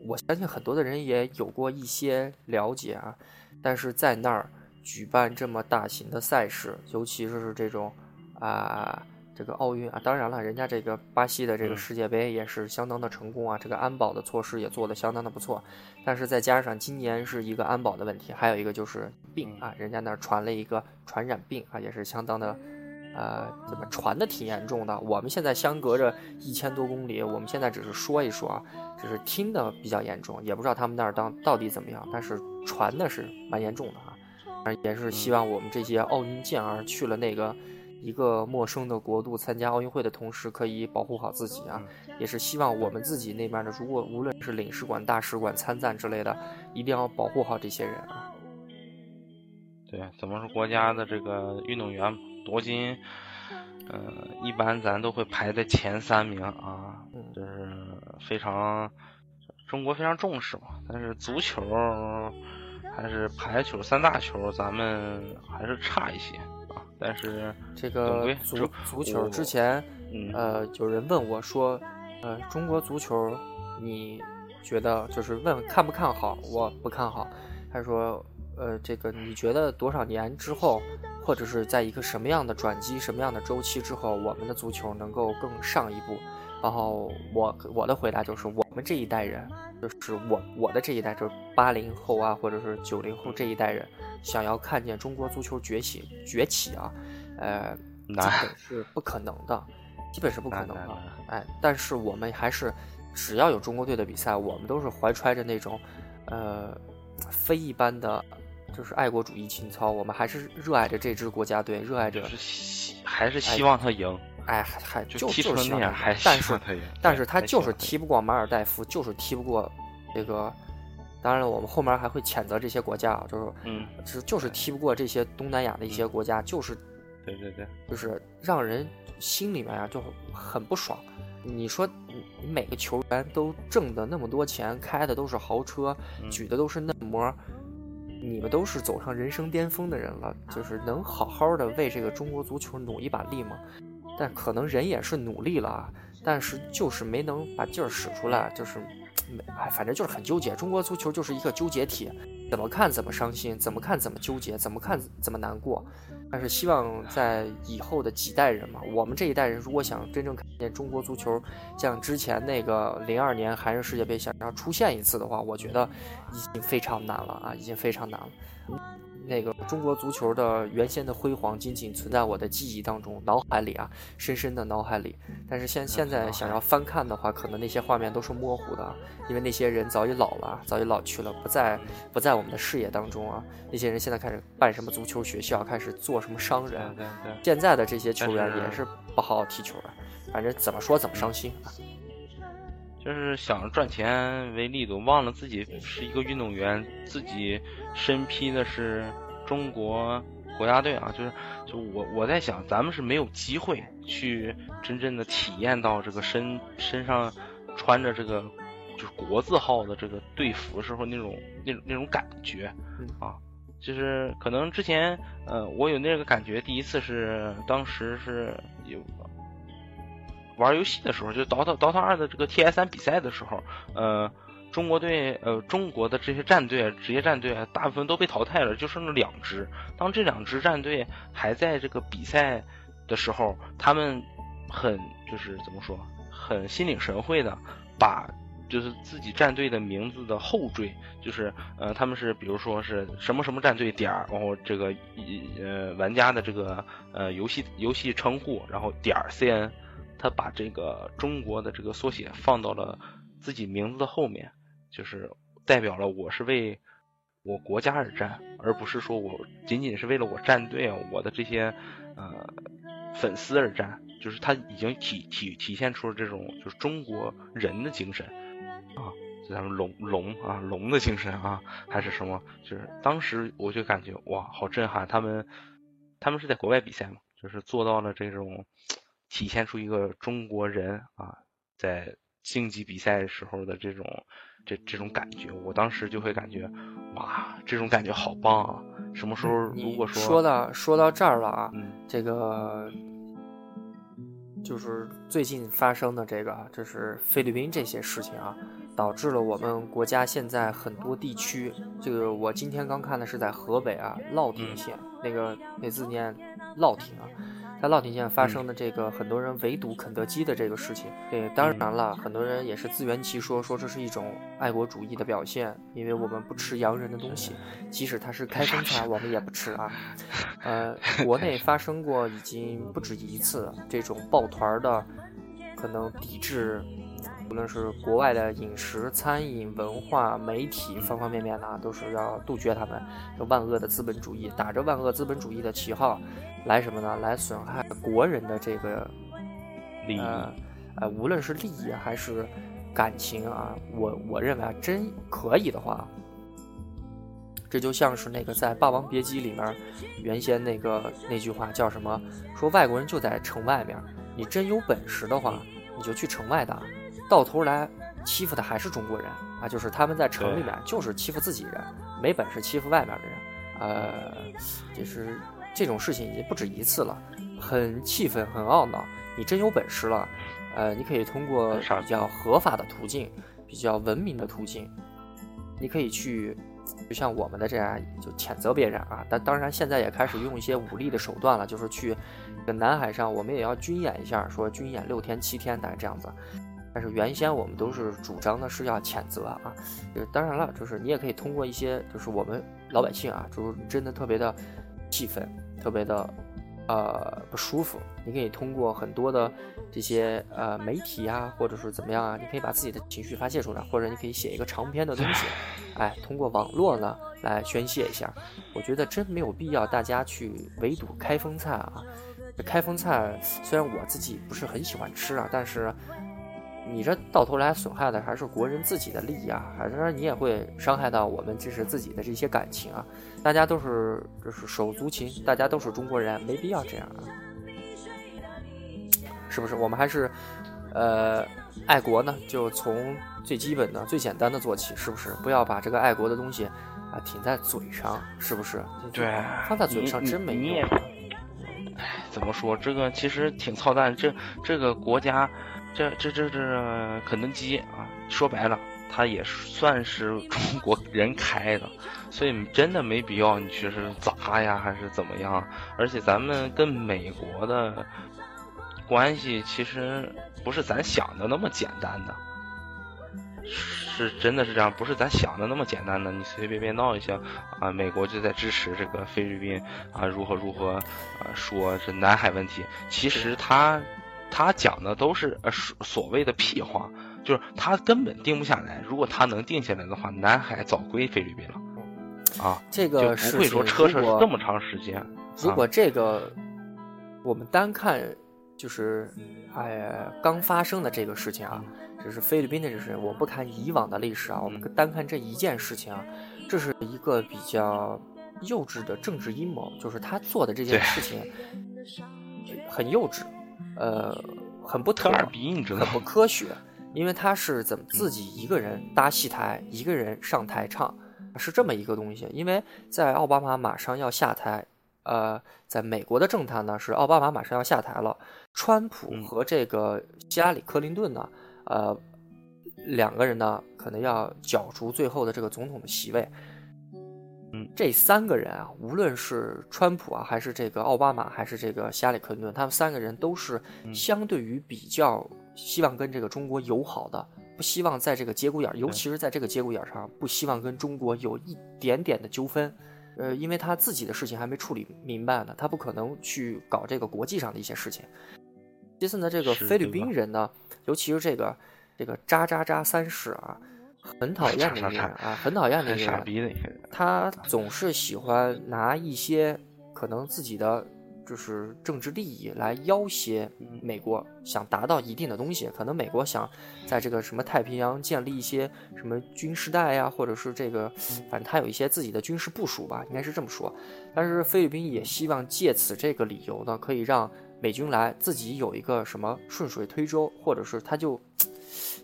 我相信很多的人也有过一些了解啊，但是在那儿举办这么大型的赛事，尤其是这种啊这个奥运啊，当然了，人家这个巴西的这个世界杯也是相当的成功啊，这个安保的措施也做得相当的不错，但是再加上今年是一个安保的问题，还有一个就是病啊，人家那儿传了一个传染病啊，也是相当的。呃，怎么传的挺严重的？我们现在相隔着一千多公里，我们现在只是说一说，只是听的比较严重，也不知道他们那儿当到底怎么样。但是传的是蛮严重的啊，也是希望我们这些奥运健儿去了那个一个陌生的国度参加奥运会的同时，可以保护好自己啊。也是希望我们自己那边的，如果无论是领事馆、大使馆参赞之类的，一定要保护好这些人啊。对，怎么说国家的这个运动员？夺金，嗯，一般咱都会排在前三名啊，就是非常中国非常重视嘛。但是足球还是排球三大球，咱们还是差一些啊。但是这个足足球之前，呃，有人问我说，呃，中国足球你觉得就是问看不看好？我不看好。他说，呃，这个你觉得多少年之后？或者是在一个什么样的转机、什么样的周期之后，我们的足球能够更上一步？然后我我的回答就是，我们这一代人，就是我我的这一代，就是八零后啊，或者是九零后这一代人，想要看见中国足球崛起崛起啊，呃，基本是不可能的，基本是不可能的。哎，但是我们还是，只要有中国队的比赛，我们都是怀揣着那种，呃，非一般的。就是爱国主义情操，我们还是热爱着这支国家队，热爱着，还是希望他赢。哎，还还就就是那样，还但是但是他就是踢不过马尔代夫，就是踢不过这个。当然了，我们后面还会谴责这些国家啊，就是嗯，是就是踢不过这些东南亚的一些国家，就是对对对，就是让人心里面啊就很不爽。你说你每个球员都挣的那么多钱，开的都是豪车，举的都是嫩模。你们都是走上人生巅峰的人了，就是能好好的为这个中国足球努一把力吗？但可能人也是努力了啊，但是就是没能把劲儿使出来，就是，哎，反正就是很纠结。中国足球就是一个纠结体，怎么看怎么伤心，怎么看怎么纠结，怎么看怎么难过。但是希望在以后的几代人嘛，我们这一代人如果想真正看见中国足球像之前那个零二年韩日世界杯想要出现一次的话，我觉得已经非常难了啊，已经非常难了。那个中国足球的原先的辉煌，仅仅存在我的记忆当中、脑海里啊，深深的脑海里。但是现现在想要翻看的话，可能那些画面都是模糊的，因为那些人早已老了，早已老去了，不在不在我们的视野当中啊。那些人现在开始办什么足球学校，开始做什么商人。现在的这些球员也是不好好踢球的，反正怎么说怎么伤心。就是想赚钱为力度，忘了自己是一个运动员，自己身披的是中国国家队啊！就是就我我在想，咱们是没有机会去真正的体验到这个身身上穿着这个就是国字号的这个队服时候那种那种那种感觉啊！就是可能之前呃我有那个感觉，第一次是当时是有。玩游戏的时候，就 DOTA DOTA 二的这个 T S 三比赛的时候，呃，中国队呃中国的这些战队职业战队大部分都被淘汰了，就剩了两支。当这两支战队还在这个比赛的时候，他们很就是怎么说，很心领神会的把就是自己战队的名字的后缀，就是呃他们是比如说是什么什么战队点儿，然后这个呃玩家的这个呃游戏游戏称呼，然后点 CN。他把这个中国的这个缩写放到了自己名字的后面，就是代表了我是为我国家而战，而不是说我仅仅是为了我战队啊，我的这些呃粉丝而战。就是他已经体体体现出了这种就是中国人的精神啊，就咱们龙龙啊龙的精神啊，还是什么？就是当时我就感觉哇，好震撼！他们他们是在国外比赛嘛，就是做到了这种。体现出一个中国人啊，在竞技比赛时候的这种这这种感觉，我当时就会感觉，哇，这种感觉好棒啊！什么时候如果说说到说到这儿了啊，这个就是最近发生的这个，就是菲律宾这些事情啊，导致了我们国家现在很多地区，这个我今天刚看的是在河北啊，乐亭县那个那字念乐亭啊。在乐亭县发生的这个很多人围堵肯德基的这个事情，对，当然了，很多人也是自圆其说，说这是一种爱国主义的表现，因为我们不吃洋人的东西，即使它是开封菜，我们也不吃啊。呃，国内发生过已经不止一次这种抱团的，可能抵制。无论是国外的饮食、餐饮、文化、媒体方方面面呢，都是要杜绝他们这万恶的资本主义，打着万恶资本主义的旗号，来什么呢？来损害国人的这个利益，呃，无论是利益还是感情啊，我我认为啊，真可以的话，这就像是那个在《霸王别姬》里面原先那个那句话叫什么？说外国人就在城外面，你真有本事的话，你就去城外打。到头来，欺负的还是中国人啊，就是他们在城里面就是欺负自己人，没本事欺负外面的人，呃，这是这种事情已经不止一次了，很气愤，很懊恼。你真有本事了，呃，你可以通过比较合法的途径，比较文明的途径，你可以去，就像我们的这样，就谴责别人啊。但当然，现在也开始用一些武力的手段了，就是去南海上，我们也要军演一下，说军演六天七天，大概这样子。但是原先我们都是主张的是要谴责啊，就当然了，就是你也可以通过一些，就是我们老百姓啊，就是真的特别的气愤，特别的呃不舒服，你可以通过很多的这些呃媒体啊，或者是怎么样啊，你可以把自己的情绪发泄出来，或者你可以写一个长篇的东西，哎，通过网络呢来宣泄一下。我觉得真没有必要大家去围堵开封菜啊，这开封菜虽然我自己不是很喜欢吃啊，但是。你这到头来损害的还是国人自己的利益啊，还是你也会伤害到我们这是自己的这些感情啊？大家都是就是手足情，大家都是中国人，没必要这样啊，是不是？我们还是，呃，爱国呢，就从最基本的、最简单的做起，是不是？不要把这个爱国的东西啊停在嘴上，是不是？对，放在嘴上真没用。哎，怎么说？这个其实挺操蛋。这这个国家。这这这这肯德基啊，说白了，它也算是中国人开的，所以真的没必要你去是砸呀，还是怎么样？而且咱们跟美国的关系其实不是咱想的那么简单的，是真的是这样，不是咱想的那么简单的。你随随便便闹一下啊，美国就在支持这个菲律宾啊，如何如何啊，说是南海问题，其实他。他讲的都是呃所所谓的屁话，就是他根本定不下来。如果他能定下来的话，南海早归菲律宾了。啊，这个不会说车车这么长时间。如果这个我们单看就是哎刚发生的这个事情啊，就是菲律宾的这事，我不看以往的历史啊，我们单看这一件事情啊，这是一个比较幼稚的政治阴谋，就是他做的这件事情很幼稚。呃，很不特耳鼻，你知道很不科学，因为他是怎么自己一个人搭戏台，一个人上台唱，是这么一个东西。因为在奥巴马马上要下台，呃，在美国的政坛呢，是奥巴马马上要下台了，川普和这个希拉里·克林顿呢，呃，两个人呢，可能要角逐最后的这个总统的席位。嗯，这三个人啊，无论是川普啊，还是这个奥巴马，还是这个希拉里·克林顿，他们三个人都是相对于比较希望跟这个中国友好的，不希望在这个节骨眼，尤其是在这个节骨眼上，不希望跟中国有一点点的纠纷。呃，因为他自己的事情还没处理明白呢，他不可能去搞这个国际上的一些事情。其次呢，这个菲律宾人呢，尤其是这个这个渣渣渣三世啊。很讨厌的一个人啊，很讨厌的一个人。他总是喜欢拿一些可能自己的就是政治利益来要挟美国，想达到一定的东西。可能美国想在这个什么太平洋建立一些什么军事带呀，或者是这个，反正他有一些自己的军事部署吧，应该是这么说。但是菲律宾也希望借此这个理由呢，可以让美军来，自己有一个什么顺水推舟，或者是他就。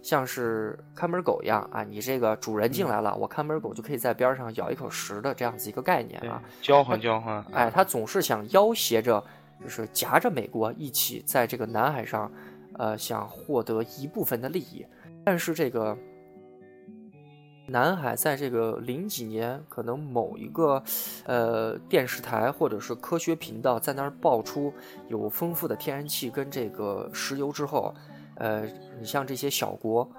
像是看门狗一样啊，你这个主人进来了，我看门狗就可以在边上咬一口食的这样子一个概念啊，交换交换。哎，他总是想要挟着，就是夹着美国一起在这个南海上，呃，想获得一部分的利益。但是这个南海在这个零几年，可能某一个呃电视台或者是科学频道在那儿爆出有丰富的天然气跟这个石油之后。呃，你像这些小国，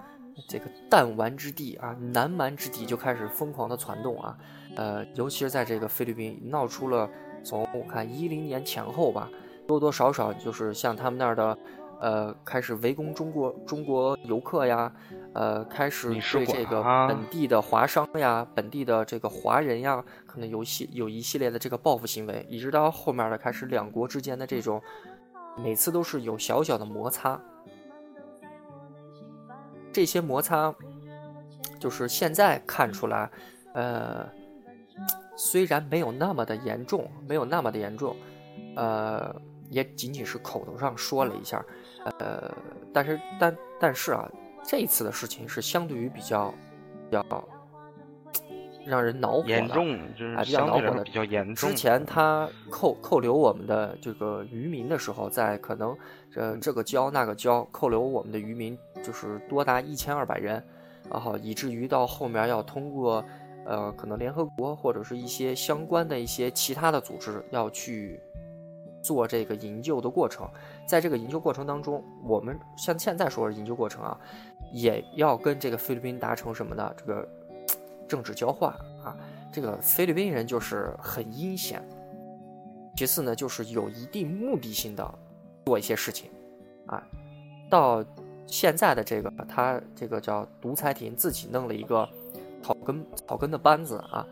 这个弹丸之地啊，南蛮之地就开始疯狂的攒动啊，呃，尤其是在这个菲律宾闹出了，从我看一零年前后吧，多多少少就是像他们那儿的，呃，开始围攻中国中国游客呀，呃，开始对这个本地的华商呀、本地的这个华人呀，可能有系有一系列的这个报复行为，一直到后面的开始两国之间的这种，每次都是有小小的摩擦。这些摩擦，就是现在看出来，呃，虽然没有那么的严重，没有那么的严重，呃，也仅仅是口头上说了一下，呃，但是但但是啊，这一次的事情是相对于比较比较让人恼火的，严重就是比较恼火的，比较严重。之前他扣扣留我们的这个渔民的时候，在可能呃这个礁那个礁扣留我们的渔民就是多达一千二百人，然后以至于到后面要通过呃可能联合国或者是一些相关的一些其他的组织要去。做这个营救的过程，在这个营救过程当中，我们像现在说的营救过程啊，也要跟这个菲律宾达成什么呢？这个政治交换啊，这个菲律宾人就是很阴险，其次呢，就是有一定目的性的做一些事情啊。到现在的这个他这个叫独裁庭自己弄了一个草根草根的班子啊，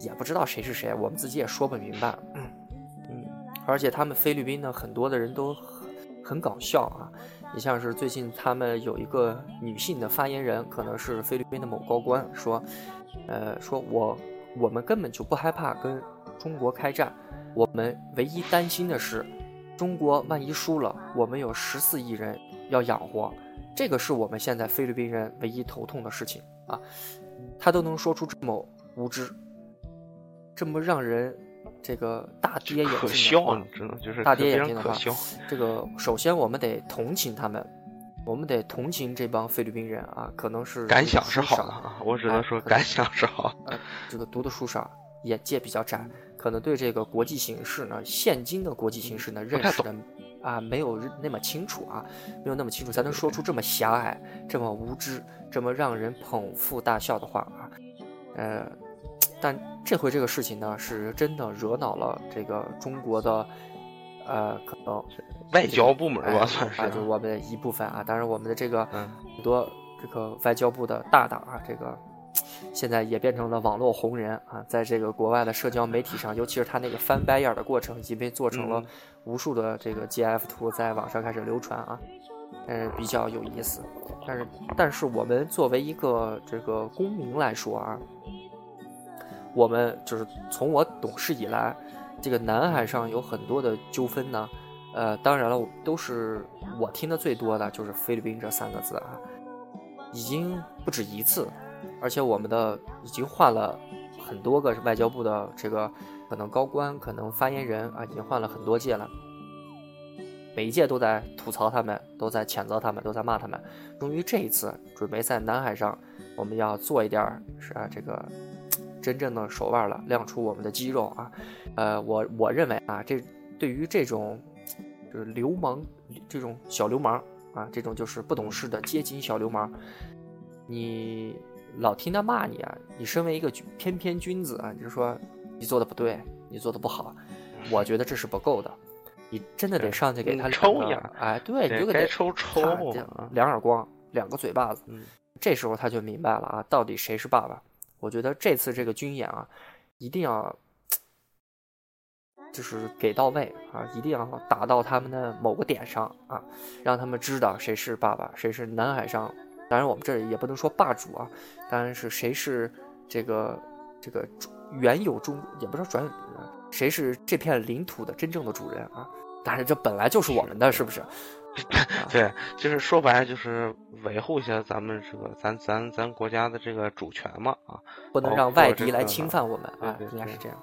也不知道谁是谁，我们自己也说不明白。嗯而且他们菲律宾呢，很多的人都很很搞笑啊。你像是最近他们有一个女性的发言人，可能是菲律宾的某高官，说，呃，说我我们根本就不害怕跟中国开战，我们唯一担心的是，中国万一输了，我们有十四亿人要养活，这个是我们现在菲律宾人唯一头痛的事情啊。他都能说出这么无知，这么让人。这个大跌眼镜的话，就是大跌眼镜的话，这个首先我们得同情他们，我们得同情这帮菲律宾人啊，可能是感想是好的啊，我只能说感想是好。呃，这个读的书少，眼界比较窄，可能对这个国际形势呢，现今的国际形势呢，认识的啊没有那么清楚啊，没有那么清楚，才能说出这么狭隘、这么无知、这么让人捧腹大笑的话啊，呃。但这回这个事情呢，是真的惹恼了这个中国的，呃，可能外交部门吧，算是，就我们的一部分啊。当然，我们的这个很多这个外交部的大党啊，这个现在也变成了网络红人啊，在这个国外的社交媒体上，尤其是他那个翻白眼的过程，已经被做成了无数的这个 GF 图，在网上开始流传啊，嗯，比较有意思。但是，但是我们作为一个这个公民来说啊。我们就是从我懂事以来，这个南海上有很多的纠纷呢，呃，当然了，都是我听的最多的就是菲律宾这三个字啊，已经不止一次，而且我们的已经换了很多个外交部的这个可能高官，可能发言人啊，已经换了很多届了，每一届都在吐槽他们，都在谴责他们，都在骂他们，终于这一次准备在南海上，我们要做一点是啊这个。真正的手腕了，亮出我们的肌肉啊！呃，我我认为啊，这对于这种就是流氓，这种小流氓啊，这种就是不懂事的街景小流氓，你老听他骂你啊，你身为一个翩翩君子啊，你就说你做的不对，你做的不好，我觉得这是不够的，你真的得上去给他抽一下，哎，对，你就给他抽抽两耳光，两个嘴巴子，这时候他就明白了啊，到底谁是爸爸。我觉得这次这个军演啊，一定要就是给到位啊，一定要打到他们的某个点上啊，让他们知道谁是爸爸，谁是南海上。当然，我们这里也不能说霸主啊，当然是谁是这个这个原有中，也不知道转谁是这片领土的真正的主人啊。但是这本来就是我们的，是不是？对，就是说白了，就是维护一下咱们这个咱咱咱国家的这个主权嘛啊，不能让外敌来侵犯我们啊，应该是这样。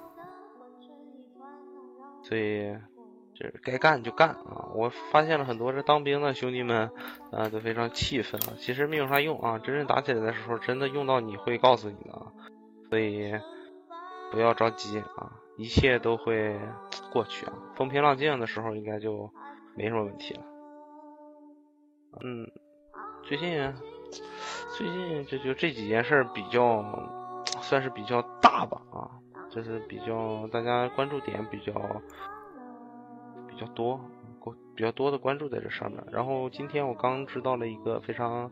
所以，就是该干就干啊！我发现了很多这当兵的兄弟们啊，都非常气愤啊。其实没有啥用啊，真正打起来的时候，真的用到你会告诉你的啊。所以不要着急啊，一切都会过去啊。风平浪静的时候，应该就没什么问题了。嗯，最近最近这就这几件事比较算是比较大吧啊，就是比较大家关注点比较比较多，比较多的关注在这上面。然后今天我刚知道了一个非常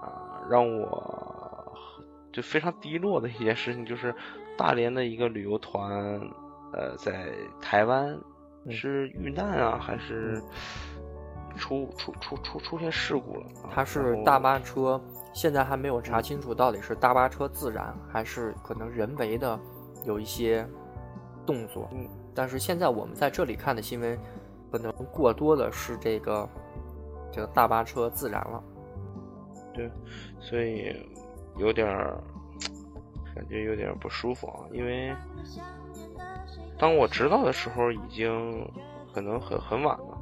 啊让我就非常低落的一件事情，就是大连的一个旅游团呃在台湾是遇难啊还是？出出出出出现事故了，他是大巴车，现在还没有查清楚到底是大巴车自燃还是可能人为的有一些动作。嗯，但是现在我们在这里看的新闻，可能过多的是这个这个大巴车自燃了。对，所以有点感觉有点不舒服啊，因为当我知道的时候，已经可能很很晚了。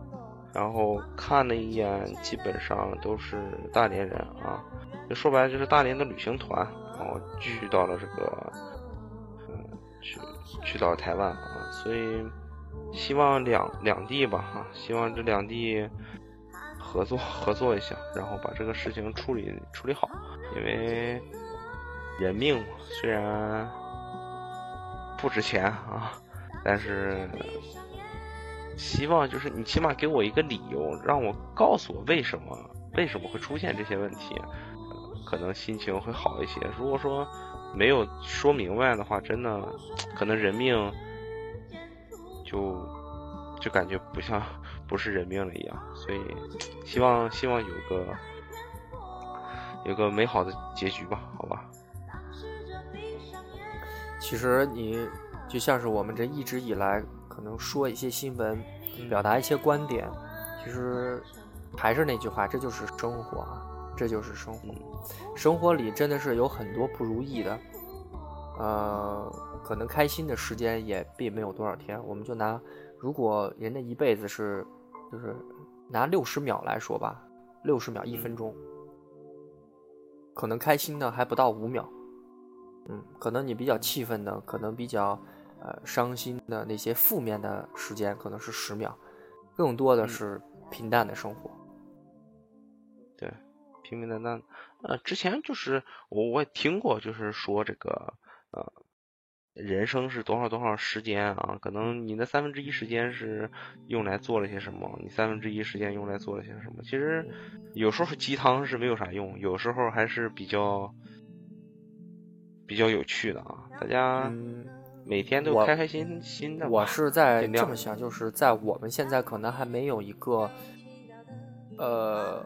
然后看了一眼，基本上都是大连人啊，就说白了就是大连的旅行团，然后去到了这个，去到台湾啊，所以希望两两地吧哈，希望这两地合作合作一下，然后把这个事情处理处理好，因为人命虽然不值钱啊，但是。希望就是你起码给我一个理由，让我告诉我为什么为什么会出现这些问题，可能心情会好一些。如果说没有说明白的话，真的可能人命就就感觉不像不是人命了一样。所以希望希望有个有个美好的结局吧，好吧。其实你就像是我们这一直以来。可能说一些新闻，表达一些观点，其实还是那句话，这就是生活啊，这就是生活。生活里真的是有很多不如意的，呃，可能开心的时间也并没有多少天。我们就拿，如果人的一辈子是，就是拿六十秒来说吧，六十秒一分钟，可能开心的还不到五秒，嗯，可能你比较气愤的，可能比较。呃，伤心的那些负面的时间可能是十秒，更多的是平淡的生活。对，平平淡淡。呃，之前就是我我也听过，就是说这个呃，人生是多少多少时间啊？可能你的三分之一时间是用来做了些什么，你三分之一时间用来做了些什么。其实有时候鸡汤是没有啥用，有时候还是比较比较有趣的啊，大家。每天都开开心心的。我是在这么想，就是在我们现在可能还没有一个，呃，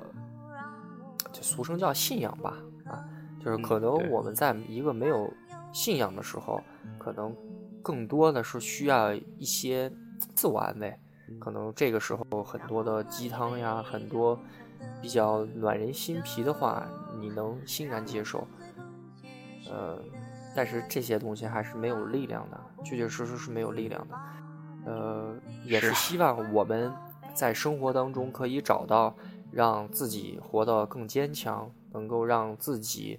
就俗称叫信仰吧，啊，就是可能我们在一个没有信仰的时候，可能更多的是需要一些自我安慰，可能这个时候很多的鸡汤呀，很多比较暖人心脾的话，你能欣然接受，呃。但是这些东西还是没有力量的，确确实实是没有力量的。呃，也是希望我们在生活当中可以找到让自己活得更坚强，能够让自己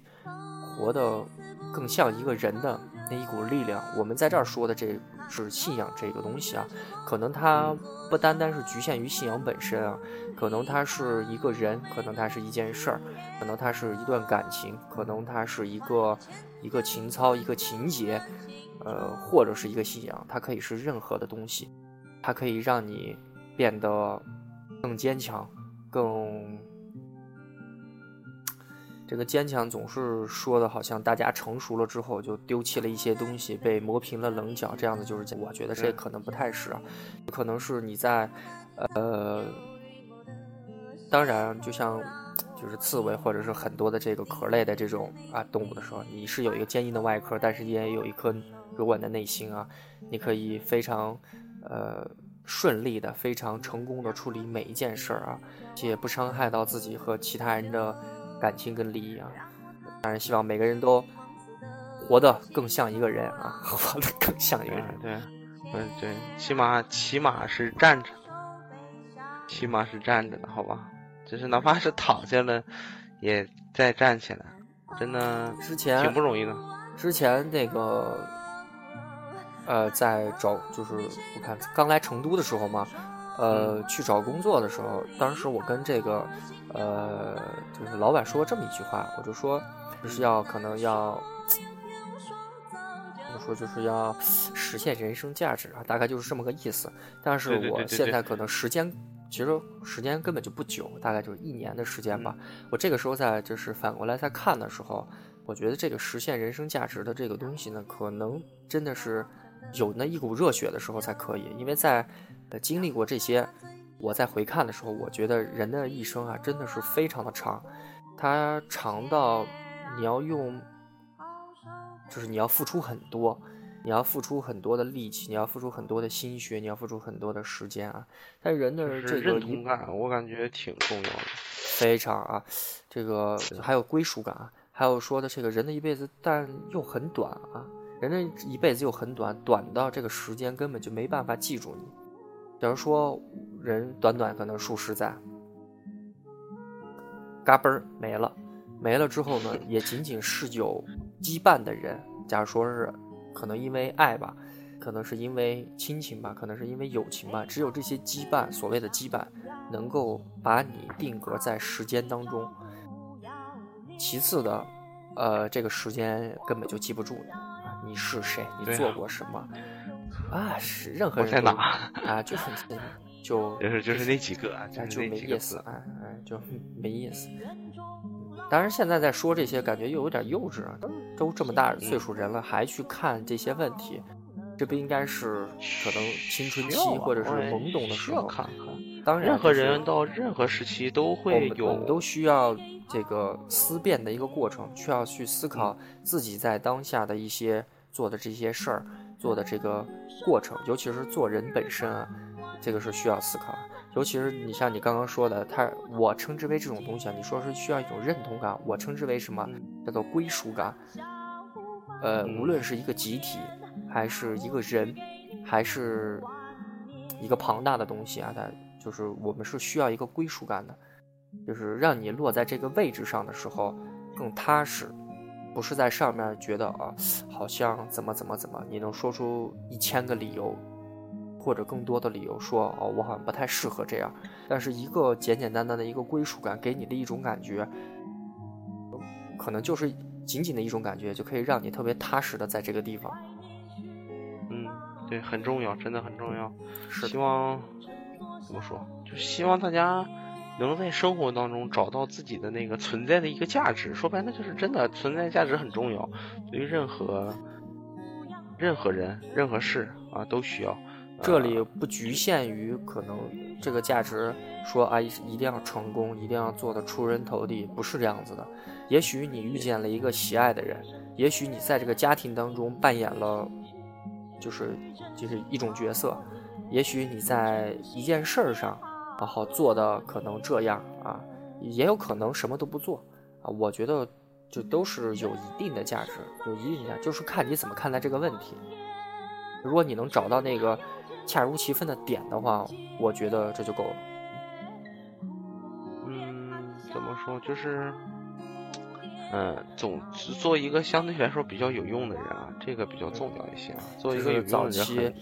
活得更像一个人的那一股力量。我们在这儿说的这是信仰这个东西啊，可能它不单单是局限于信仰本身啊，可能它是一个人，可能它是一件事儿，可能它是一段感情，可能它是一个。一个情操，一个情节，呃，或者是一个信仰，它可以是任何的东西，它可以让你变得更坚强，更这个坚强总是说的好像大家成熟了之后就丢弃了一些东西，被磨平了棱角，这样子就是我觉得这可能不太是，可能是你在呃，当然就像。就是刺猬或者是很多的这个壳类的这种啊动物的时候，你是有一个坚硬的外壳，但是也有一颗柔软的内心啊，你可以非常呃顺利的、非常成功的处理每一件事儿啊，且不伤害到自己和其他人的感情跟利益啊。当然，希望每个人都活得更像一个人啊，活得更像一个人。对，嗯对，起码起码是站着，起码是站着的，好吧？就是哪怕是躺下了，也再站起来，真的之前挺不容易的。之前那个，呃，在找就是我看刚来成都的时候嘛，呃，去找工作的时候，当时我跟这个，呃，就是老板说这么一句话，我就说就是要可能要，怎么说就是要实现人生价值啊，大概就是这么个意思。但是我现在可能时间。其实时间根本就不久，大概就是一年的时间吧。我这个时候在就是反过来再看的时候，我觉得这个实现人生价值的这个东西呢，可能真的是有那一股热血的时候才可以。因为在呃经历过这些，我在回看的时候，我觉得人的一生啊，真的是非常的长，它长到你要用，就是你要付出很多。你要付出很多的力气，你要付出很多的心血，你要付出很多的时间啊！但人的这个认同感，我感觉挺重要的。非常啊，这个还有归属感，还有说的这个人的一辈子，但又很短啊，人的一辈子又很短，短到这个时间根本就没办法记住你。假如说人短短可能数十载，嘎嘣儿没了，没了之后呢，也仅仅是有羁绊的人，假如说是可能因为爱吧。可能是因为亲情吧，可能是因为友情吧，只有这些羁绊，所谓的羁绊，能够把你定格在时间当中。其次的，呃，这个时间根本就记不住你是谁，你做过什么啊？是任何人在哪啊？就是就就是就是那几个，就没意思啊，哎，就没意思。当然，现在在说这些，感觉又有点幼稚啊，都都这么大岁数人了，还去看这些问题。这不应该是可能青春期或者是懵懂的时候看看。当然，任何人到任何时期都会有，我们都需要这个思辨的一个过程，需要去思考自己在当下的一些做的这些事儿，做的这个过程，尤其是做人本身啊，这个是需要思考。尤其是你像你刚刚说的，他我称之为这种东西啊，你说是需要一种认同感，我称之为什么叫做归属感？呃，无论是一个集体。还是一个人，还是一个庞大的东西啊！它就是我们是需要一个归属感的，就是让你落在这个位置上的时候更踏实，不是在上面觉得啊，好像怎么怎么怎么，你能说出一千个理由，或者更多的理由说哦，我好像不太适合这样。但是一个简简单单的一个归属感给你的一种感觉，可能就是仅仅的一种感觉，就可以让你特别踏实的在这个地方。嗯对，很重要，真的很重要。是希望怎么说？就希望大家能在生活当中找到自己的那个存在的一个价值。说白了，就是真的存在价值很重要。对于任何任何人、任何事啊，都需要。这里不局限于可能这个价值，说啊一定要成功，一定要做的出人头地，不是这样子的。也许你遇见了一个喜爱的人，也许你在这个家庭当中扮演了。就是就是一种角色，也许你在一件事儿上，啊好做的可能这样啊，也有可能什么都不做啊。我觉得就都是有一定的价值，有一定的，就是看你怎么看待这个问题。如果你能找到那个恰如其分的点的话，我觉得这就够了。嗯，怎么说就是。嗯，总做一个相对来说比较有用的人啊，这个比较重要一些。做一个有用的人。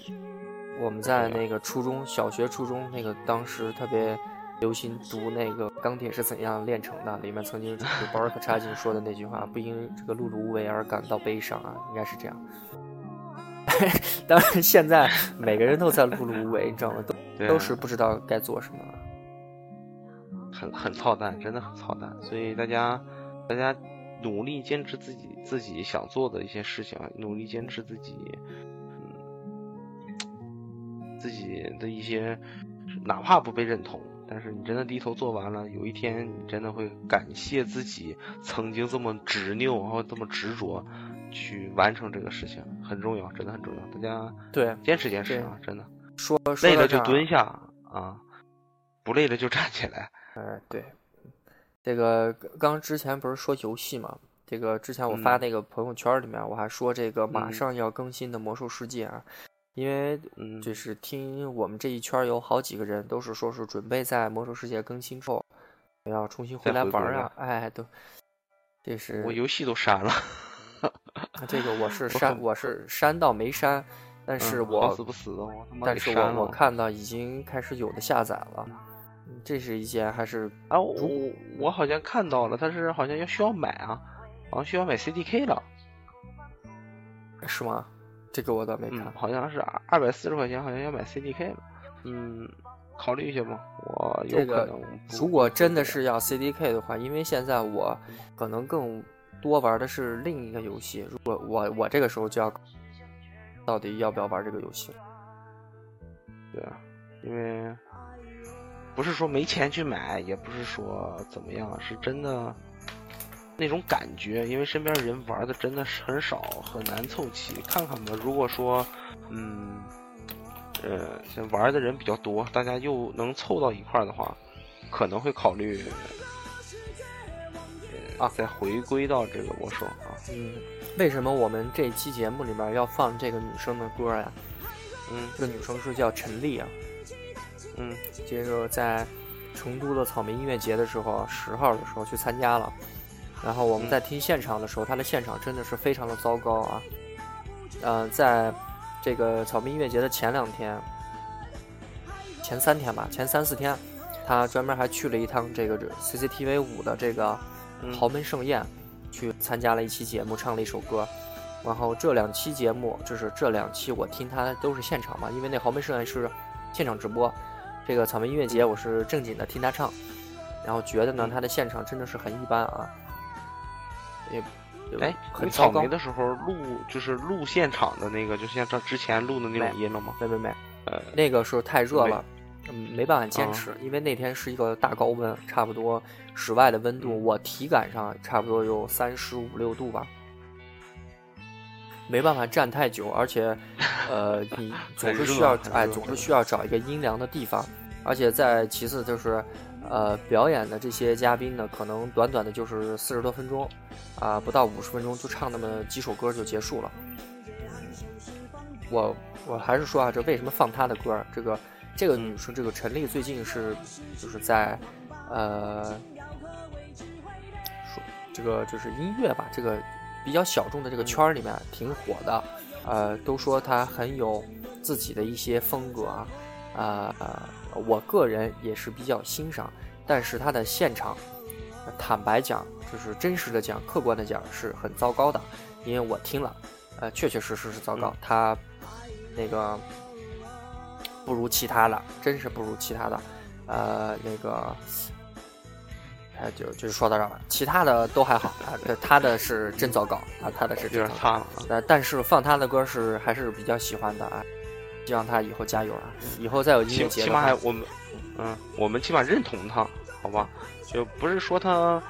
我们在那个初中小学、初中那个当时特别流行读那个《钢铁是怎样炼成的》，里面曾经就保尔柯察金说的那句话：“不因这个碌碌无为而感到悲伤啊。”应该是这样。当然，现在每个人都在碌碌无为，你知道吗？都 都是不知道该做什么。很很操蛋，真的很操蛋。所以大家，大家。努力坚持自己自己想做的一些事情，努力坚持自己，嗯，自己的一些，哪怕不被认同，但是你真的低头做完了，有一天你真的会感谢自己曾经这么执拗，然后这么执着去完成这个事情，很重要，真的很重要。大家对坚持坚持啊，真的，说累了就蹲下啊，不累了就站起来。哎，对。这个刚之前不是说游戏嘛？这个之前我发那个朋友圈里面，我还说这个马上要更新的魔兽世界啊，因为嗯就是听我们这一圈有好几个人都是说是准备在魔兽世界更新之后要重新回来玩啊，哎，都这是我游戏都删了，这个我是删我是删到没删，但是我死不死的我他妈但是我我看到已经开始有的下载了。这是一件还是啊？我我好像看到了，但是好像要需要买啊，好像需要买 CDK 了，是吗？这个我倒没看，好像是二百四十块钱，好像要买 CDK 了。嗯，考虑一下吧。我有可能，如果真的是要 CDK 的话，因为现在我可能更多玩的是另一个游戏。如果我我这个时候就要到底要不要玩这个游戏？对啊，因为。不是说没钱去买，也不是说怎么样，是真的那种感觉。因为身边人玩的真的是很少，很难凑齐。看看吧，如果说，嗯，呃，玩的人比较多，大家又能凑到一块儿的话，可能会考虑啊，再回归到这个我说啊。嗯，为什么我们这期节目里面要放这个女生的歌呀？嗯，这个女生是叫陈丽啊。嗯，这个在成都的草莓音乐节的时候，十号的时候去参加了。然后我们在听现场的时候，他的现场真的是非常的糟糕啊。嗯，在这个草莓音乐节的前两天，前三天吧，前三四天，他专门还去了一趟这个 CCTV 五的这个豪门盛宴，去参加了一期节目，唱了一首歌。然后这两期节目，就是这两期我听他都是现场嘛，因为那豪门盛宴是现场直播。这个草莓音乐节我是正经的听他唱，然后觉得呢，他的现场真的是很一般啊。也，哎，很草莓的时候录就是录现场的那个，就像这之前录的那种音了吗？没。没没，呃，那个时候太热了，没。办法坚持，因为那天是一个大高温，差不多室外的温度，我体感上差不多有三十五六度吧，没办法站太久，而且，呃，你总是需要哎，总是需要找一个阴凉的地方，而且在其次就是。呃，表演的这些嘉宾呢，可能短短的就是四十多分钟，啊，不到五十分钟就唱那么几首歌就结束了。我我还是说啊，这为什么放她的歌？这个这个女生，这个陈丽最近是就是在呃说这个就是音乐吧，这个比较小众的这个圈里面挺火的，呃，都说她很有自己的一些风格啊，啊。我个人也是比较欣赏，但是他的现场，坦白讲，就是真实的讲，客观的讲，是很糟糕的。因为我听了，呃，确确实实是糟糕。他那个不如其他的，真是不如其他的。呃，那个，哎，就就说到这儿了，其他的都还好啊。他的是真糟糕啊，他的是真差了。呃，但是放他的歌是还是比较喜欢的啊。希望他以后加油啊！以后再有音乐节，起码我们，嗯，我们起码认同他，好吧？就不是说他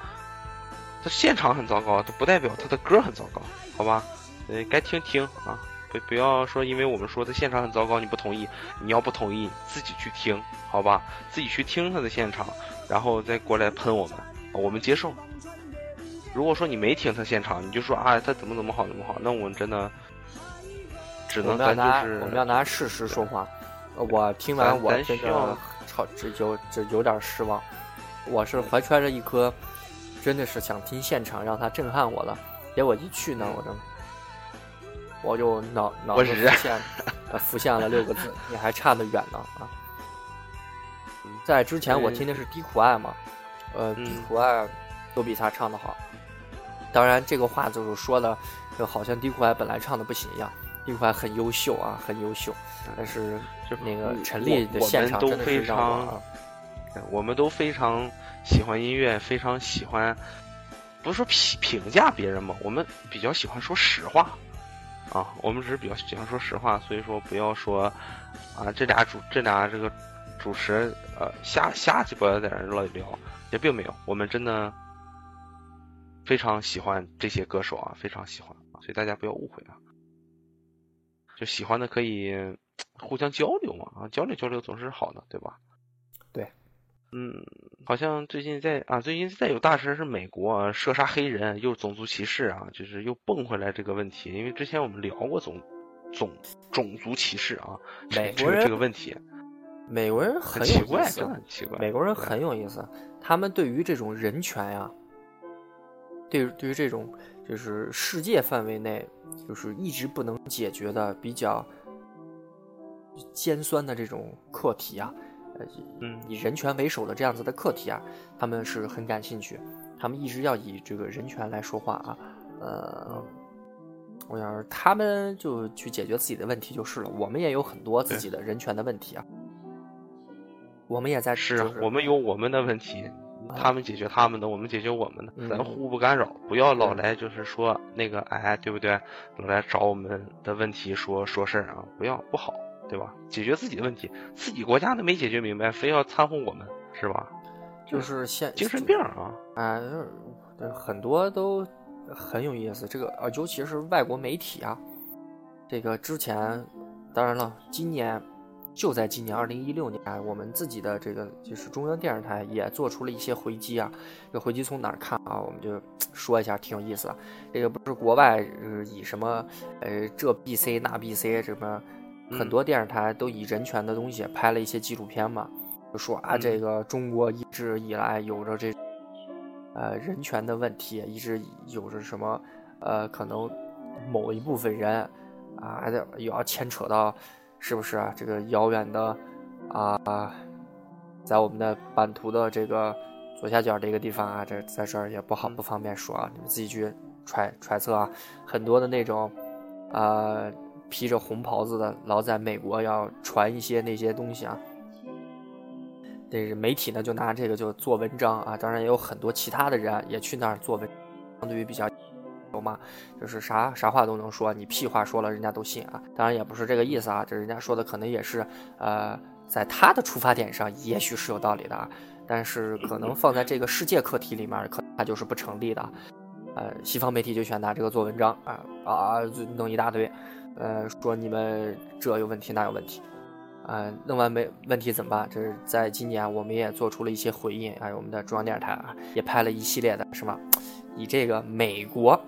他现场很糟糕，他不代表他的歌很糟糕，好吧？呃，该听听啊，不不要说因为我们说他现场很糟糕你不同意，你要不同意自己去听，好吧？自己去听他的现场，然后再过来喷我们，我们接受。如果说你没听他现场，你就说啊他怎么怎么好怎么好，那我们真的。我们要拿我们要拿事实说话。我听完我真的超这有这有点失望。我是怀揣着一颗真的是想听现场让他震撼我的，结果一去呢，我就我就脑脑子浮现 浮现了六个字：你还差得远呢啊！在之前我听的是低苦爱嘛，呃，低苦爱都比他唱的好。当然这个话就是说的，就好像低苦爱本来唱的不行一样。一款很优秀啊，很优秀，但是就那个陈丽的现场真的是让我，我们都非常喜欢音乐，非常喜欢，不是说评评价别人嘛，我们比较喜欢说实话。啊，我们只是比较喜欢说实话，所以说不要说啊，这俩主这俩这个主持人呃瞎瞎鸡巴在那乱聊，也并没有，我们真的非常喜欢这些歌手啊，非常喜欢，所以大家不要误会啊。就喜欢的可以互相交流嘛啊，交流交流总是好的，对吧？对，嗯，好像最近在啊，最近在有大事是美国射杀黑人，又种族歧视啊，就是又蹦回来这个问题。因为之前我们聊过种种种族歧视啊，美国人这个问题，美国人很奇怪，真的很奇怪。美国人很有意思，他们对于这种人权呀，对对于这种就是世界范围内。就是一直不能解决的比较尖酸的这种课题啊，呃，嗯，以人权为首的这样子的课题啊，他们是很感兴趣，他们一直要以这个人权来说话啊，呃，我想他们就去解决自己的问题就是了，我们也有很多自己的人权的问题啊，我们也在是，我们有我们的问题。他们解决他们的，我们解决我们的，咱互不干扰，不要老来就是说那个哎，对不对？老来找我们的问题说说事儿啊，不要不好，对吧？解决自己的问题，自己国家都没解决明白，非要掺和我们，是吧？就是现精神病啊！哎，很多都很有意思。这个啊，尤其是外国媒体啊，这个之前，当然了，今年就在今年二零一六年，我们自己的这个就是中央电视台也做出了一些回击啊。这回击从哪儿看啊？我们就说一下，挺有意思的。这个不是国外呃以什么呃这 B C 那 B C 什么很多电视台都以人权的东西拍了一些纪录片嘛，就说啊这个中国一直以来有着这呃人权的问题，一直有着什么呃可能某一部分人啊还得又要牵扯到。是不是啊？这个遥远的啊，在我们的版图的这个左下角这个地方啊，这在这儿也不好不方便说啊，你们自己去揣揣测啊。很多的那种啊，披着红袍子的，老在美国要传一些那些东西啊。这个媒体呢，就拿这个就做文章啊。当然也有很多其他的人也去那儿做文，相对于比较。有吗？就是啥啥话都能说，你屁话说了，人家都信啊。当然也不是这个意思啊，这人家说的可能也是，呃，在他的出发点上，也许是有道理的啊。但是可能放在这个世界课题里面，可他就是不成立的。呃，西方媒体就选拿这个做文章啊啊，弄一大堆，呃，说你们这有问题那有问题，啊，弄完没问题怎么办？这是在今年我们也做出了一些回应，还有我们的中央电视台啊，也拍了一系列的，是吗？以这个美国。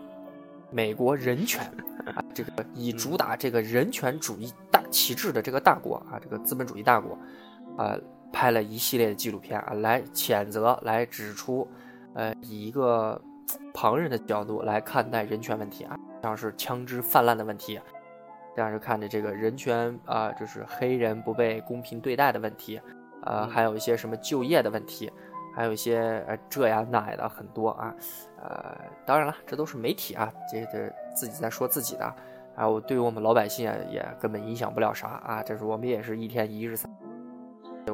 美国人权啊，这个以主打这个人权主义大旗帜的这个大国啊，这个资本主义大国，啊，拍了一系列的纪录片啊，来谴责、来指出，呃，以一个旁人的角度来看待人权问题啊，像是枪支泛滥的问题，这样是看着这个人权啊，就是黑人不被公平对待的问题，呃，还有一些什么就业的问题。还有一些呃这呀那呀的很多啊，呃，当然了，这都是媒体啊，这这自己在说自己的，啊，我对于我们老百姓也根本影响不了啥啊，这是我们也是一天一日三，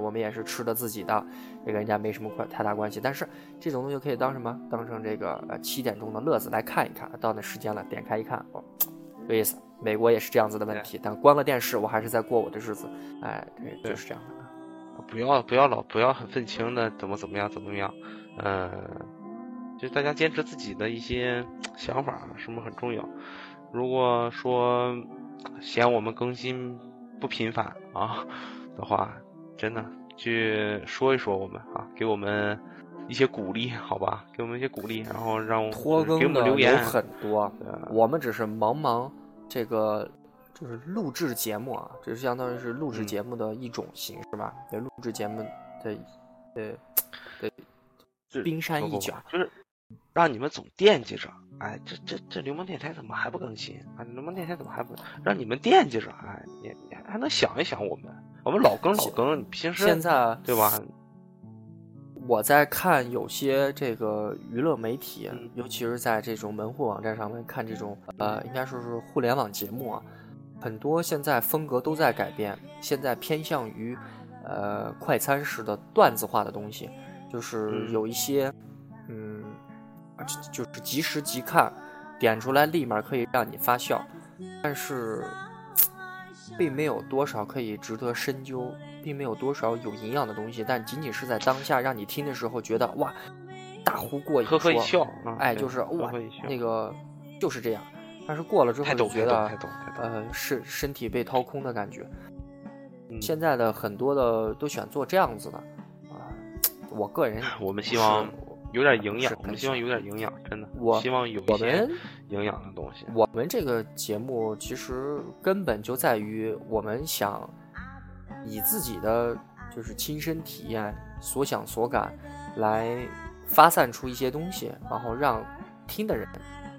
我们也是吃的自己的，这跟人家没什么关太大关系。但是这种东西可以当什么？当成这个呃七点钟的乐子来看一看，到那时间了点开一看，哦，有意思。美国也是这样子的问题，但关了电视，我还是在过我的日子，哎，对，就是这样的。不要不要老不要很愤青的怎么怎么样怎么样，嗯，就大家坚持自己的一些想法，什么很重要。如果说嫌我们更新不频繁啊的话，真的去说一说我们啊，给我们一些鼓励，好吧？给我们一些鼓励，然后让拖更的有很多，我们只是忙忙这个。就是录制节目啊，这是相当于是录制节目的一种形式吧？对，录制节目的，对，对，冰山一角，就是让你们总惦记着，哎，这这这流氓电台怎么还不更新啊？流氓电台怎么还不让你们惦记着？哎，你你还能想一想我们，我们老更老更，平时现在对吧？我在看有些这个娱乐媒体，尤其是在这种门户网站上面看这种呃，应该说是互联网节目啊。很多现在风格都在改变，现在偏向于，呃，快餐式的段子化的东西，就是有一些，嗯，就是即时即看，点出来立马可以让你发笑，但是，并没有多少可以值得深究，并没有多少有营养的东西，但仅仅是在当下让你听的时候觉得哇，大呼过瘾，呵呵一笑，哎，就是哇，那个就是这样。但是过了之后就觉得，呃，是身体被掏空的感觉。现在的很多的都选做这样子的，啊，我个人，我们希望有点营养，我们希望有点营养，真的，我希望有一些营养的东西。我们这个节目其实根本就在于我们想以自己的就是亲身体验、所想所感来发散出一些东西，然后让听的人，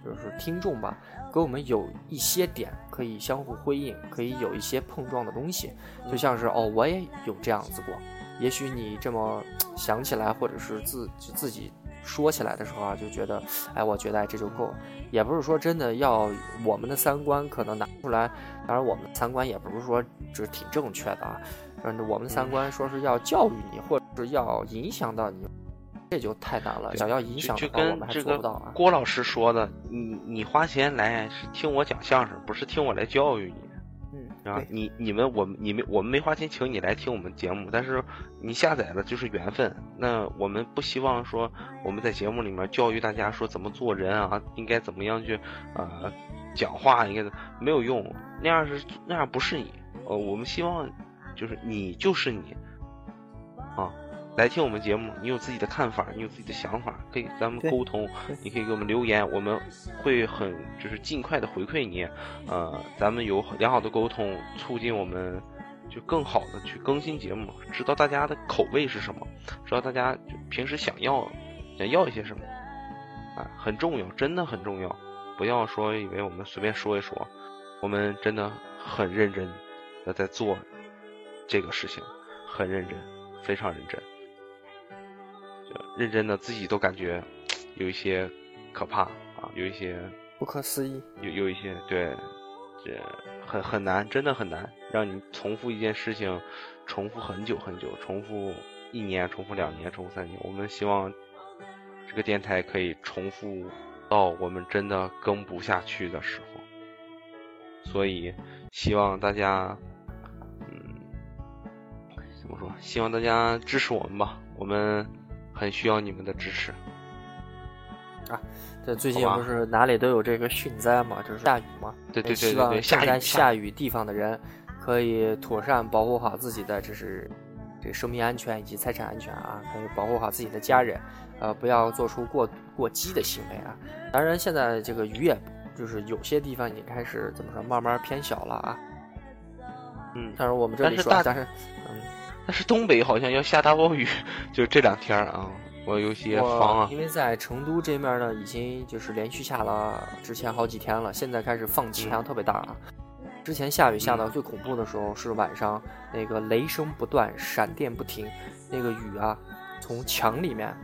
就是听众吧。跟我们有一些点可以相互辉映，可以有一些碰撞的东西，就像是哦，我也有这样子过。也许你这么想起来，或者是自自己说起来的时候啊，就觉得，哎，我觉得这就够了。也不是说真的要我们的三观可能拿出来，当然我们的三观也不是说只挺正确的啊。嗯，我们的三观说是要教育你，或者是要影响到你。这就太难了，想要影响到我们还做不到啊！郭老师说的，你你花钱来是听我讲相声，不是听我来教育你。嗯，啊，你你们我们你们我们没花钱请你来听我们节目，但是你下载了就是缘分。那我们不希望说我们在节目里面教育大家说怎么做人啊，应该怎么样去呃讲话，应该没有用，那样是那样不是你。呃，我们希望。就是你就是你啊。来听我们节目，你有自己的看法，你有自己的想法，可以咱们沟通，你可以给我们留言，我们会很就是尽快的回馈你，呃，咱们有良好的沟通，促进我们就更好的去更新节目，知道大家的口味是什么，知道大家就平时想要想要一些什么，啊，很重要，真的很重要，不要说以为我们随便说一说，我们真的很认真的在做这个事情，很认真，非常认真。认真的自己都感觉有一些可怕啊，有一些不可思议，有有一些对，这很很难，真的很难，让你重复一件事情，重复很久很久，重复一年，重复两年，重复三年。我们希望这个电台可以重复到我们真的更不下去的时候，所以希望大家，嗯，怎么说？希望大家支持我们吧，我们。很需要你们的支持啊！这最近不是哪里都有这个汛灾嘛，就是下雨嘛。对对对希望下在下雨地方的人可以妥善保护好自己的，就是这生命安全以及财产安全啊，可以保护好自己的家人，呃，不要做出过过激的行为啊。当然，现在这个雨也就是有些地方已经开始怎么说，慢慢偏小了啊。嗯，但是我们这里说，但是嗯。但是东北好像要下大暴雨，就这两天啊，我有些慌啊。因为在成都这面呢，已经就是连续下了之前好几天了，现在开始放晴，量，特别大啊。之前下雨下到最恐怖的时候是晚上，那个雷声不断，闪电不停，那个雨啊，从墙里面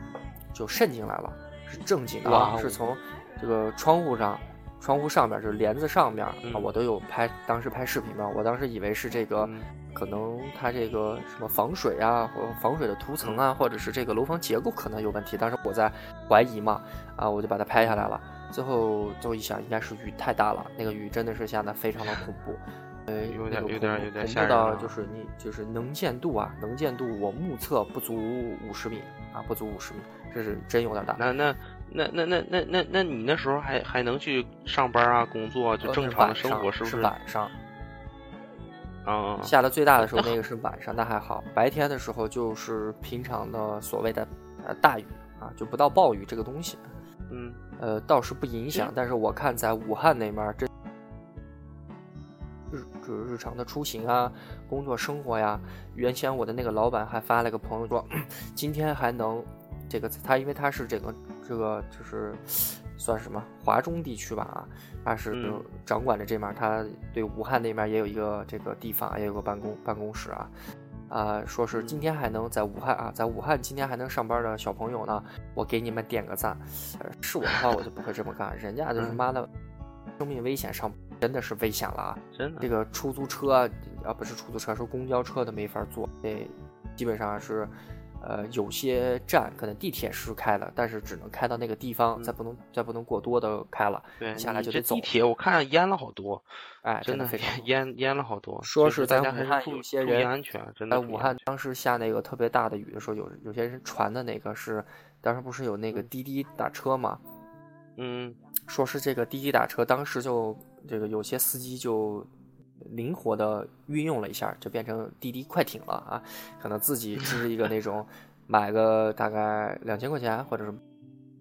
就渗进来了，是正经的啊，是从这个窗户上、窗户上面，就是帘子上面啊，我都有拍，当时拍视频嘛，我当时以为是这个。可能它这个什么防水啊，或防水的涂层啊，或者是这个楼房结构可能有问题，当时我在怀疑嘛，啊，我就把它拍下来了。最后最后一想，应该是雨太大了，那个雨真的是下的非常的恐怖，呃，有点有点有点恐怖到就是你就是能见度啊，能见度我目测不足五十米啊，不足五十米，这是真有点大。那那那那那那那那你那时候还还能去上班啊，工作就正常的生活是不是？晚上。嗯，下的最大的时候，那个是晚上，那还好。白天的时候就是平常的所谓的呃大雨啊，就不到暴雨这个东西。嗯，呃，倒是不影响。但是我看在武汉那面，这日就是日常的出行啊，工作生活呀。原先我的那个老板还发了个朋友说，今天还能这个他，因为他是这个这个就是。算什么华中地区吧啊，他是掌管着这面，他对武汉那边也有一个这个地方，也有个办公办公室啊，啊，说是今天还能在武汉啊，在武汉今天还能上班的小朋友呢，我给你们点个赞。是我的话，我就不会这么干，人家就是妈的，生命危险上真的是危险了啊！真的，这个出租车啊，不是出租车，是公交车都没法坐，这基本上是。呃，有些站可能地铁是开了，但是只能开到那个地方，再不能再不能过多的开了。对，下来就得走。地铁我看淹了好多，哎，真的非常淹淹了好多。说是在武汉有些人安全，真的。在武汉当时下那个特别大的雨的时候，有有些人传的那个是，当时不是有那个滴滴打车嘛？嗯，说是这个滴滴打车，当时就这个有些司机就。灵活的运用了一下，就变成滴滴快艇了啊！可能自己支一个那种，买个大概两千块钱，或者是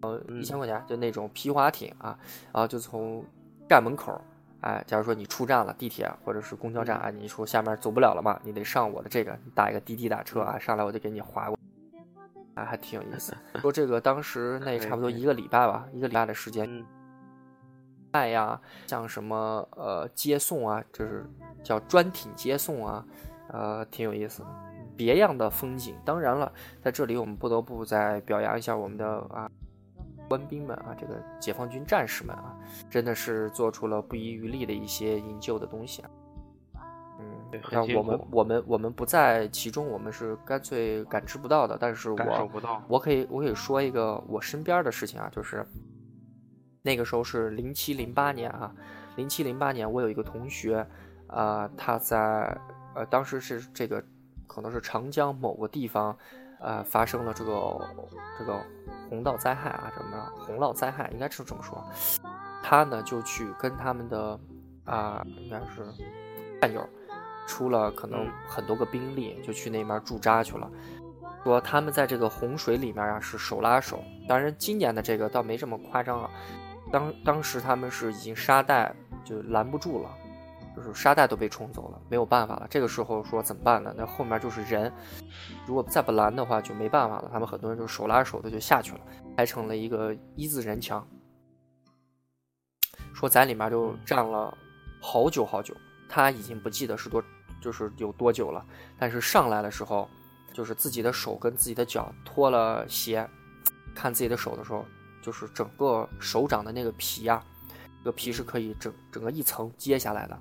呃一千块钱，就那种皮划艇啊，然后就从站门口，哎，假如说你出站了，地铁或者是公交站啊，你说下面走不了了嘛，你得上我的这个，你打一个滴滴打车啊，上来我就给你划过，啊，还挺有意思。说这个当时那差不多一个礼拜吧，一个礼拜的时间。爱呀，像什么呃接送啊，就是叫专艇接送啊，呃挺有意思的，别样的风景。当然了，在这里我们不得不再表扬一下我们的啊官兵们啊，这个解放军战士们啊，真的是做出了不遗余力的一些营救的东西啊。嗯，让我们我们我们不在其中，我们是干脆感知不到的。但是我我可以我可以说一个我身边的事情啊，就是。那个时候是零七零八年啊，零七零八年，我有一个同学，啊，他在呃，当时是这个可能是长江某个地方，呃，发生了这个这个洪涝灾害啊，怎么着洪涝灾害应该是这么说，他呢就去跟他们的啊，应该是战友出了可能很多个兵力，就去那边驻扎去了。说他们在这个洪水里面啊是手拉手，当然今年的这个倒没这么夸张啊。当当时他们是已经沙袋就拦不住了，就是沙袋都被冲走了，没有办法了。这个时候说怎么办呢？那后面就是人，如果再不拦的话就没办法了。他们很多人就手拉手的就下去了，排成了一个一字人墙。说在里面就站了好久好久，他已经不记得是多就是有多久了，但是上来的时候。就是自己的手跟自己的脚脱了鞋，看自己的手的时候，就是整个手掌的那个皮啊，这个皮是可以整整个一层揭下来的，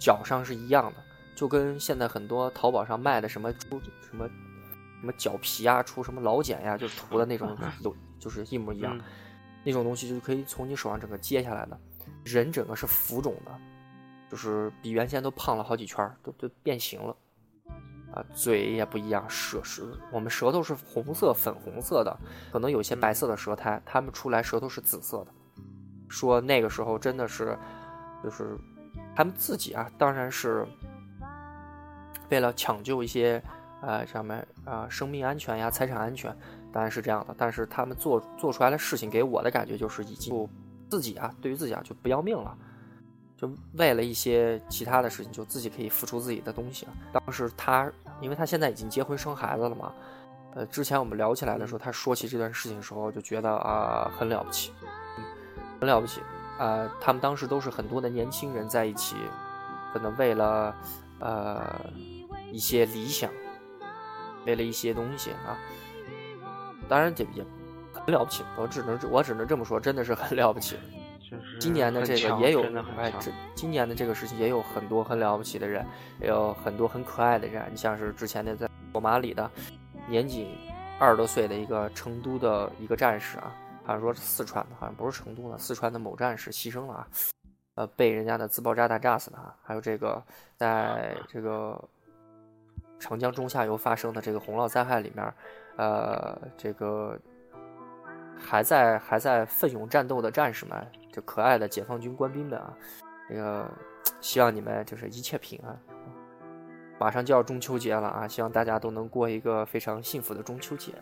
脚上是一样的，就跟现在很多淘宝上卖的什么出什么什么脚皮啊，出什么老茧呀，就涂的那种有就是一模一样，那种东西就是可以从你手上整个揭下来的，人整个是浮肿的，就是比原先都胖了好几圈，都都变形了。啊，嘴也不一样，舌是，我们舌头是红色、粉红色的，可能有些白色的舌苔，他们出来舌头是紫色的。说那个时候真的是，就是他们自己啊，当然是为了抢救一些呃上面啊生命安全呀、财产安全，当然是这样的。但是他们做做出来的事情，给我的感觉就是已经自己啊，对于自己啊就不要命了。就为了一些其他的事情，就自己可以付出自己的东西啊。当时他，因为他现在已经结婚生孩子了嘛，呃，之前我们聊起来的时候，他说起这段事情的时候，就觉得啊，很了不起，很了不起啊。他们当时都是很多的年轻人在一起，可能为了呃一些理想，为了一些东西啊。当然这也很了不起，我只能我只能这么说，真的是很了不起。今年的这个也有，哎，这今年的这个时期也有很多很了不起的人，也有很多很可爱的人。你像是之前的在索马里的，年仅二十多岁的一个成都的一个战士啊，好像说是四川的，好像不是成都的，四川的某战士牺牲了啊，呃，被人家的自爆炸弹炸死的啊。还有这个在这个长江中下游发生的这个洪涝灾害里面，呃，这个还在还在奋勇战斗的战士们。这可爱的解放军官兵们啊，这个希望你们就是一切平安。马上就要中秋节了啊，希望大家都能过一个非常幸福的中秋节。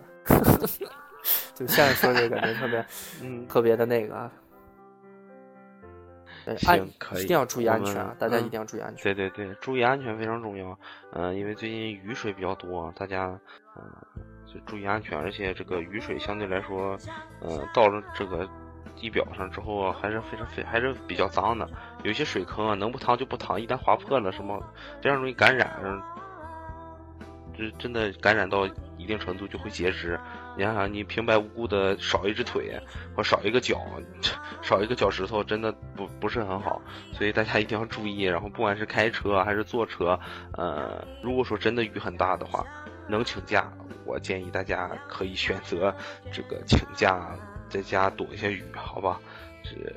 就现在说这个感觉特别，嗯，特别的那个啊。行，可以，一定要注意安全啊！大家一定要注意安全。对对对，注意安全非常重要。嗯，因为最近雨水比较多，大家嗯就注意安全，而且这个雨水相对来说，嗯，到了这个。地表上之后，还是非常非还是比较脏的。有些水坑啊，能不淌就不淌，一旦划破了，什么非常容易感染。这真的感染到一定程度就会截肢。你想想，你平白无故的少一只腿或少一个脚，少一个脚趾头，真的不不是很好。所以大家一定要注意。然后不管是开车还是坐车，呃，如果说真的雨很大的话，能请假，我建议大家可以选择这个请假。在家躲一下雨，好吧，是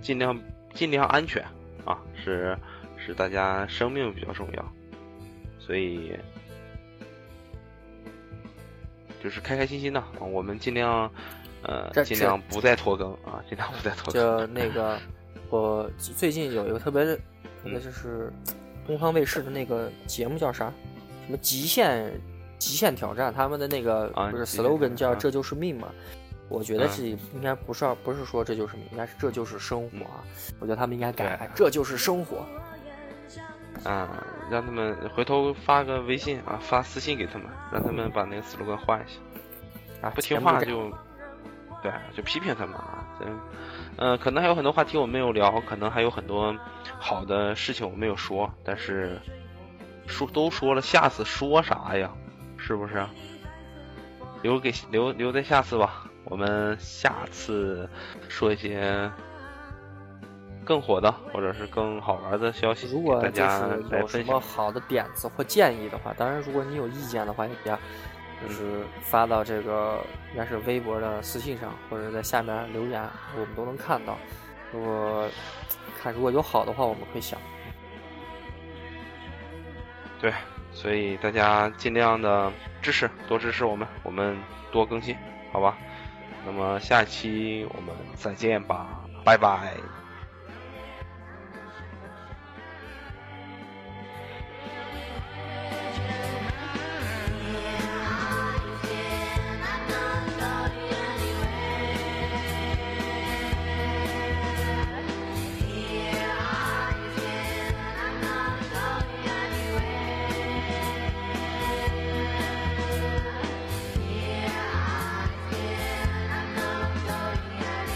尽量尽量安全啊，是是大家生命比较重要，所以就是开开心心的，我们尽量呃尽量不再拖更啊，尽量不再拖更。就那个，我最近有一个特别，特别就是东方卫视的那个节目叫啥？什么极限极限挑战？他们的那个不是 slogan 叫这就是命嘛？我觉得是应该不是不是说这就是应该是这就是生活啊！我觉得他们应该改，这就是生活。啊，让他们回头发个微信啊，发私信给他们，让他们把那个 slogan 换一下。啊，不听话就，对，就批评他们啊。嗯，嗯，可能还有很多话题我没有聊，可能还有很多好的事情我没有说，但是说都说了，下次说啥呀？是不是？留给留留在下次吧。我们下次说一些更火的，或者是更好玩的消息，如果大家有什么好的点子或建议的话，当然，如果你有意见的话，也就是发到这个应该是微博的私信上，或者在下面留言，我们都能看到。如果看如果有好的话，我们会想。对，所以大家尽量的支持，多支持我们，我们多更新，好吧？那么下期我们再见吧，拜拜。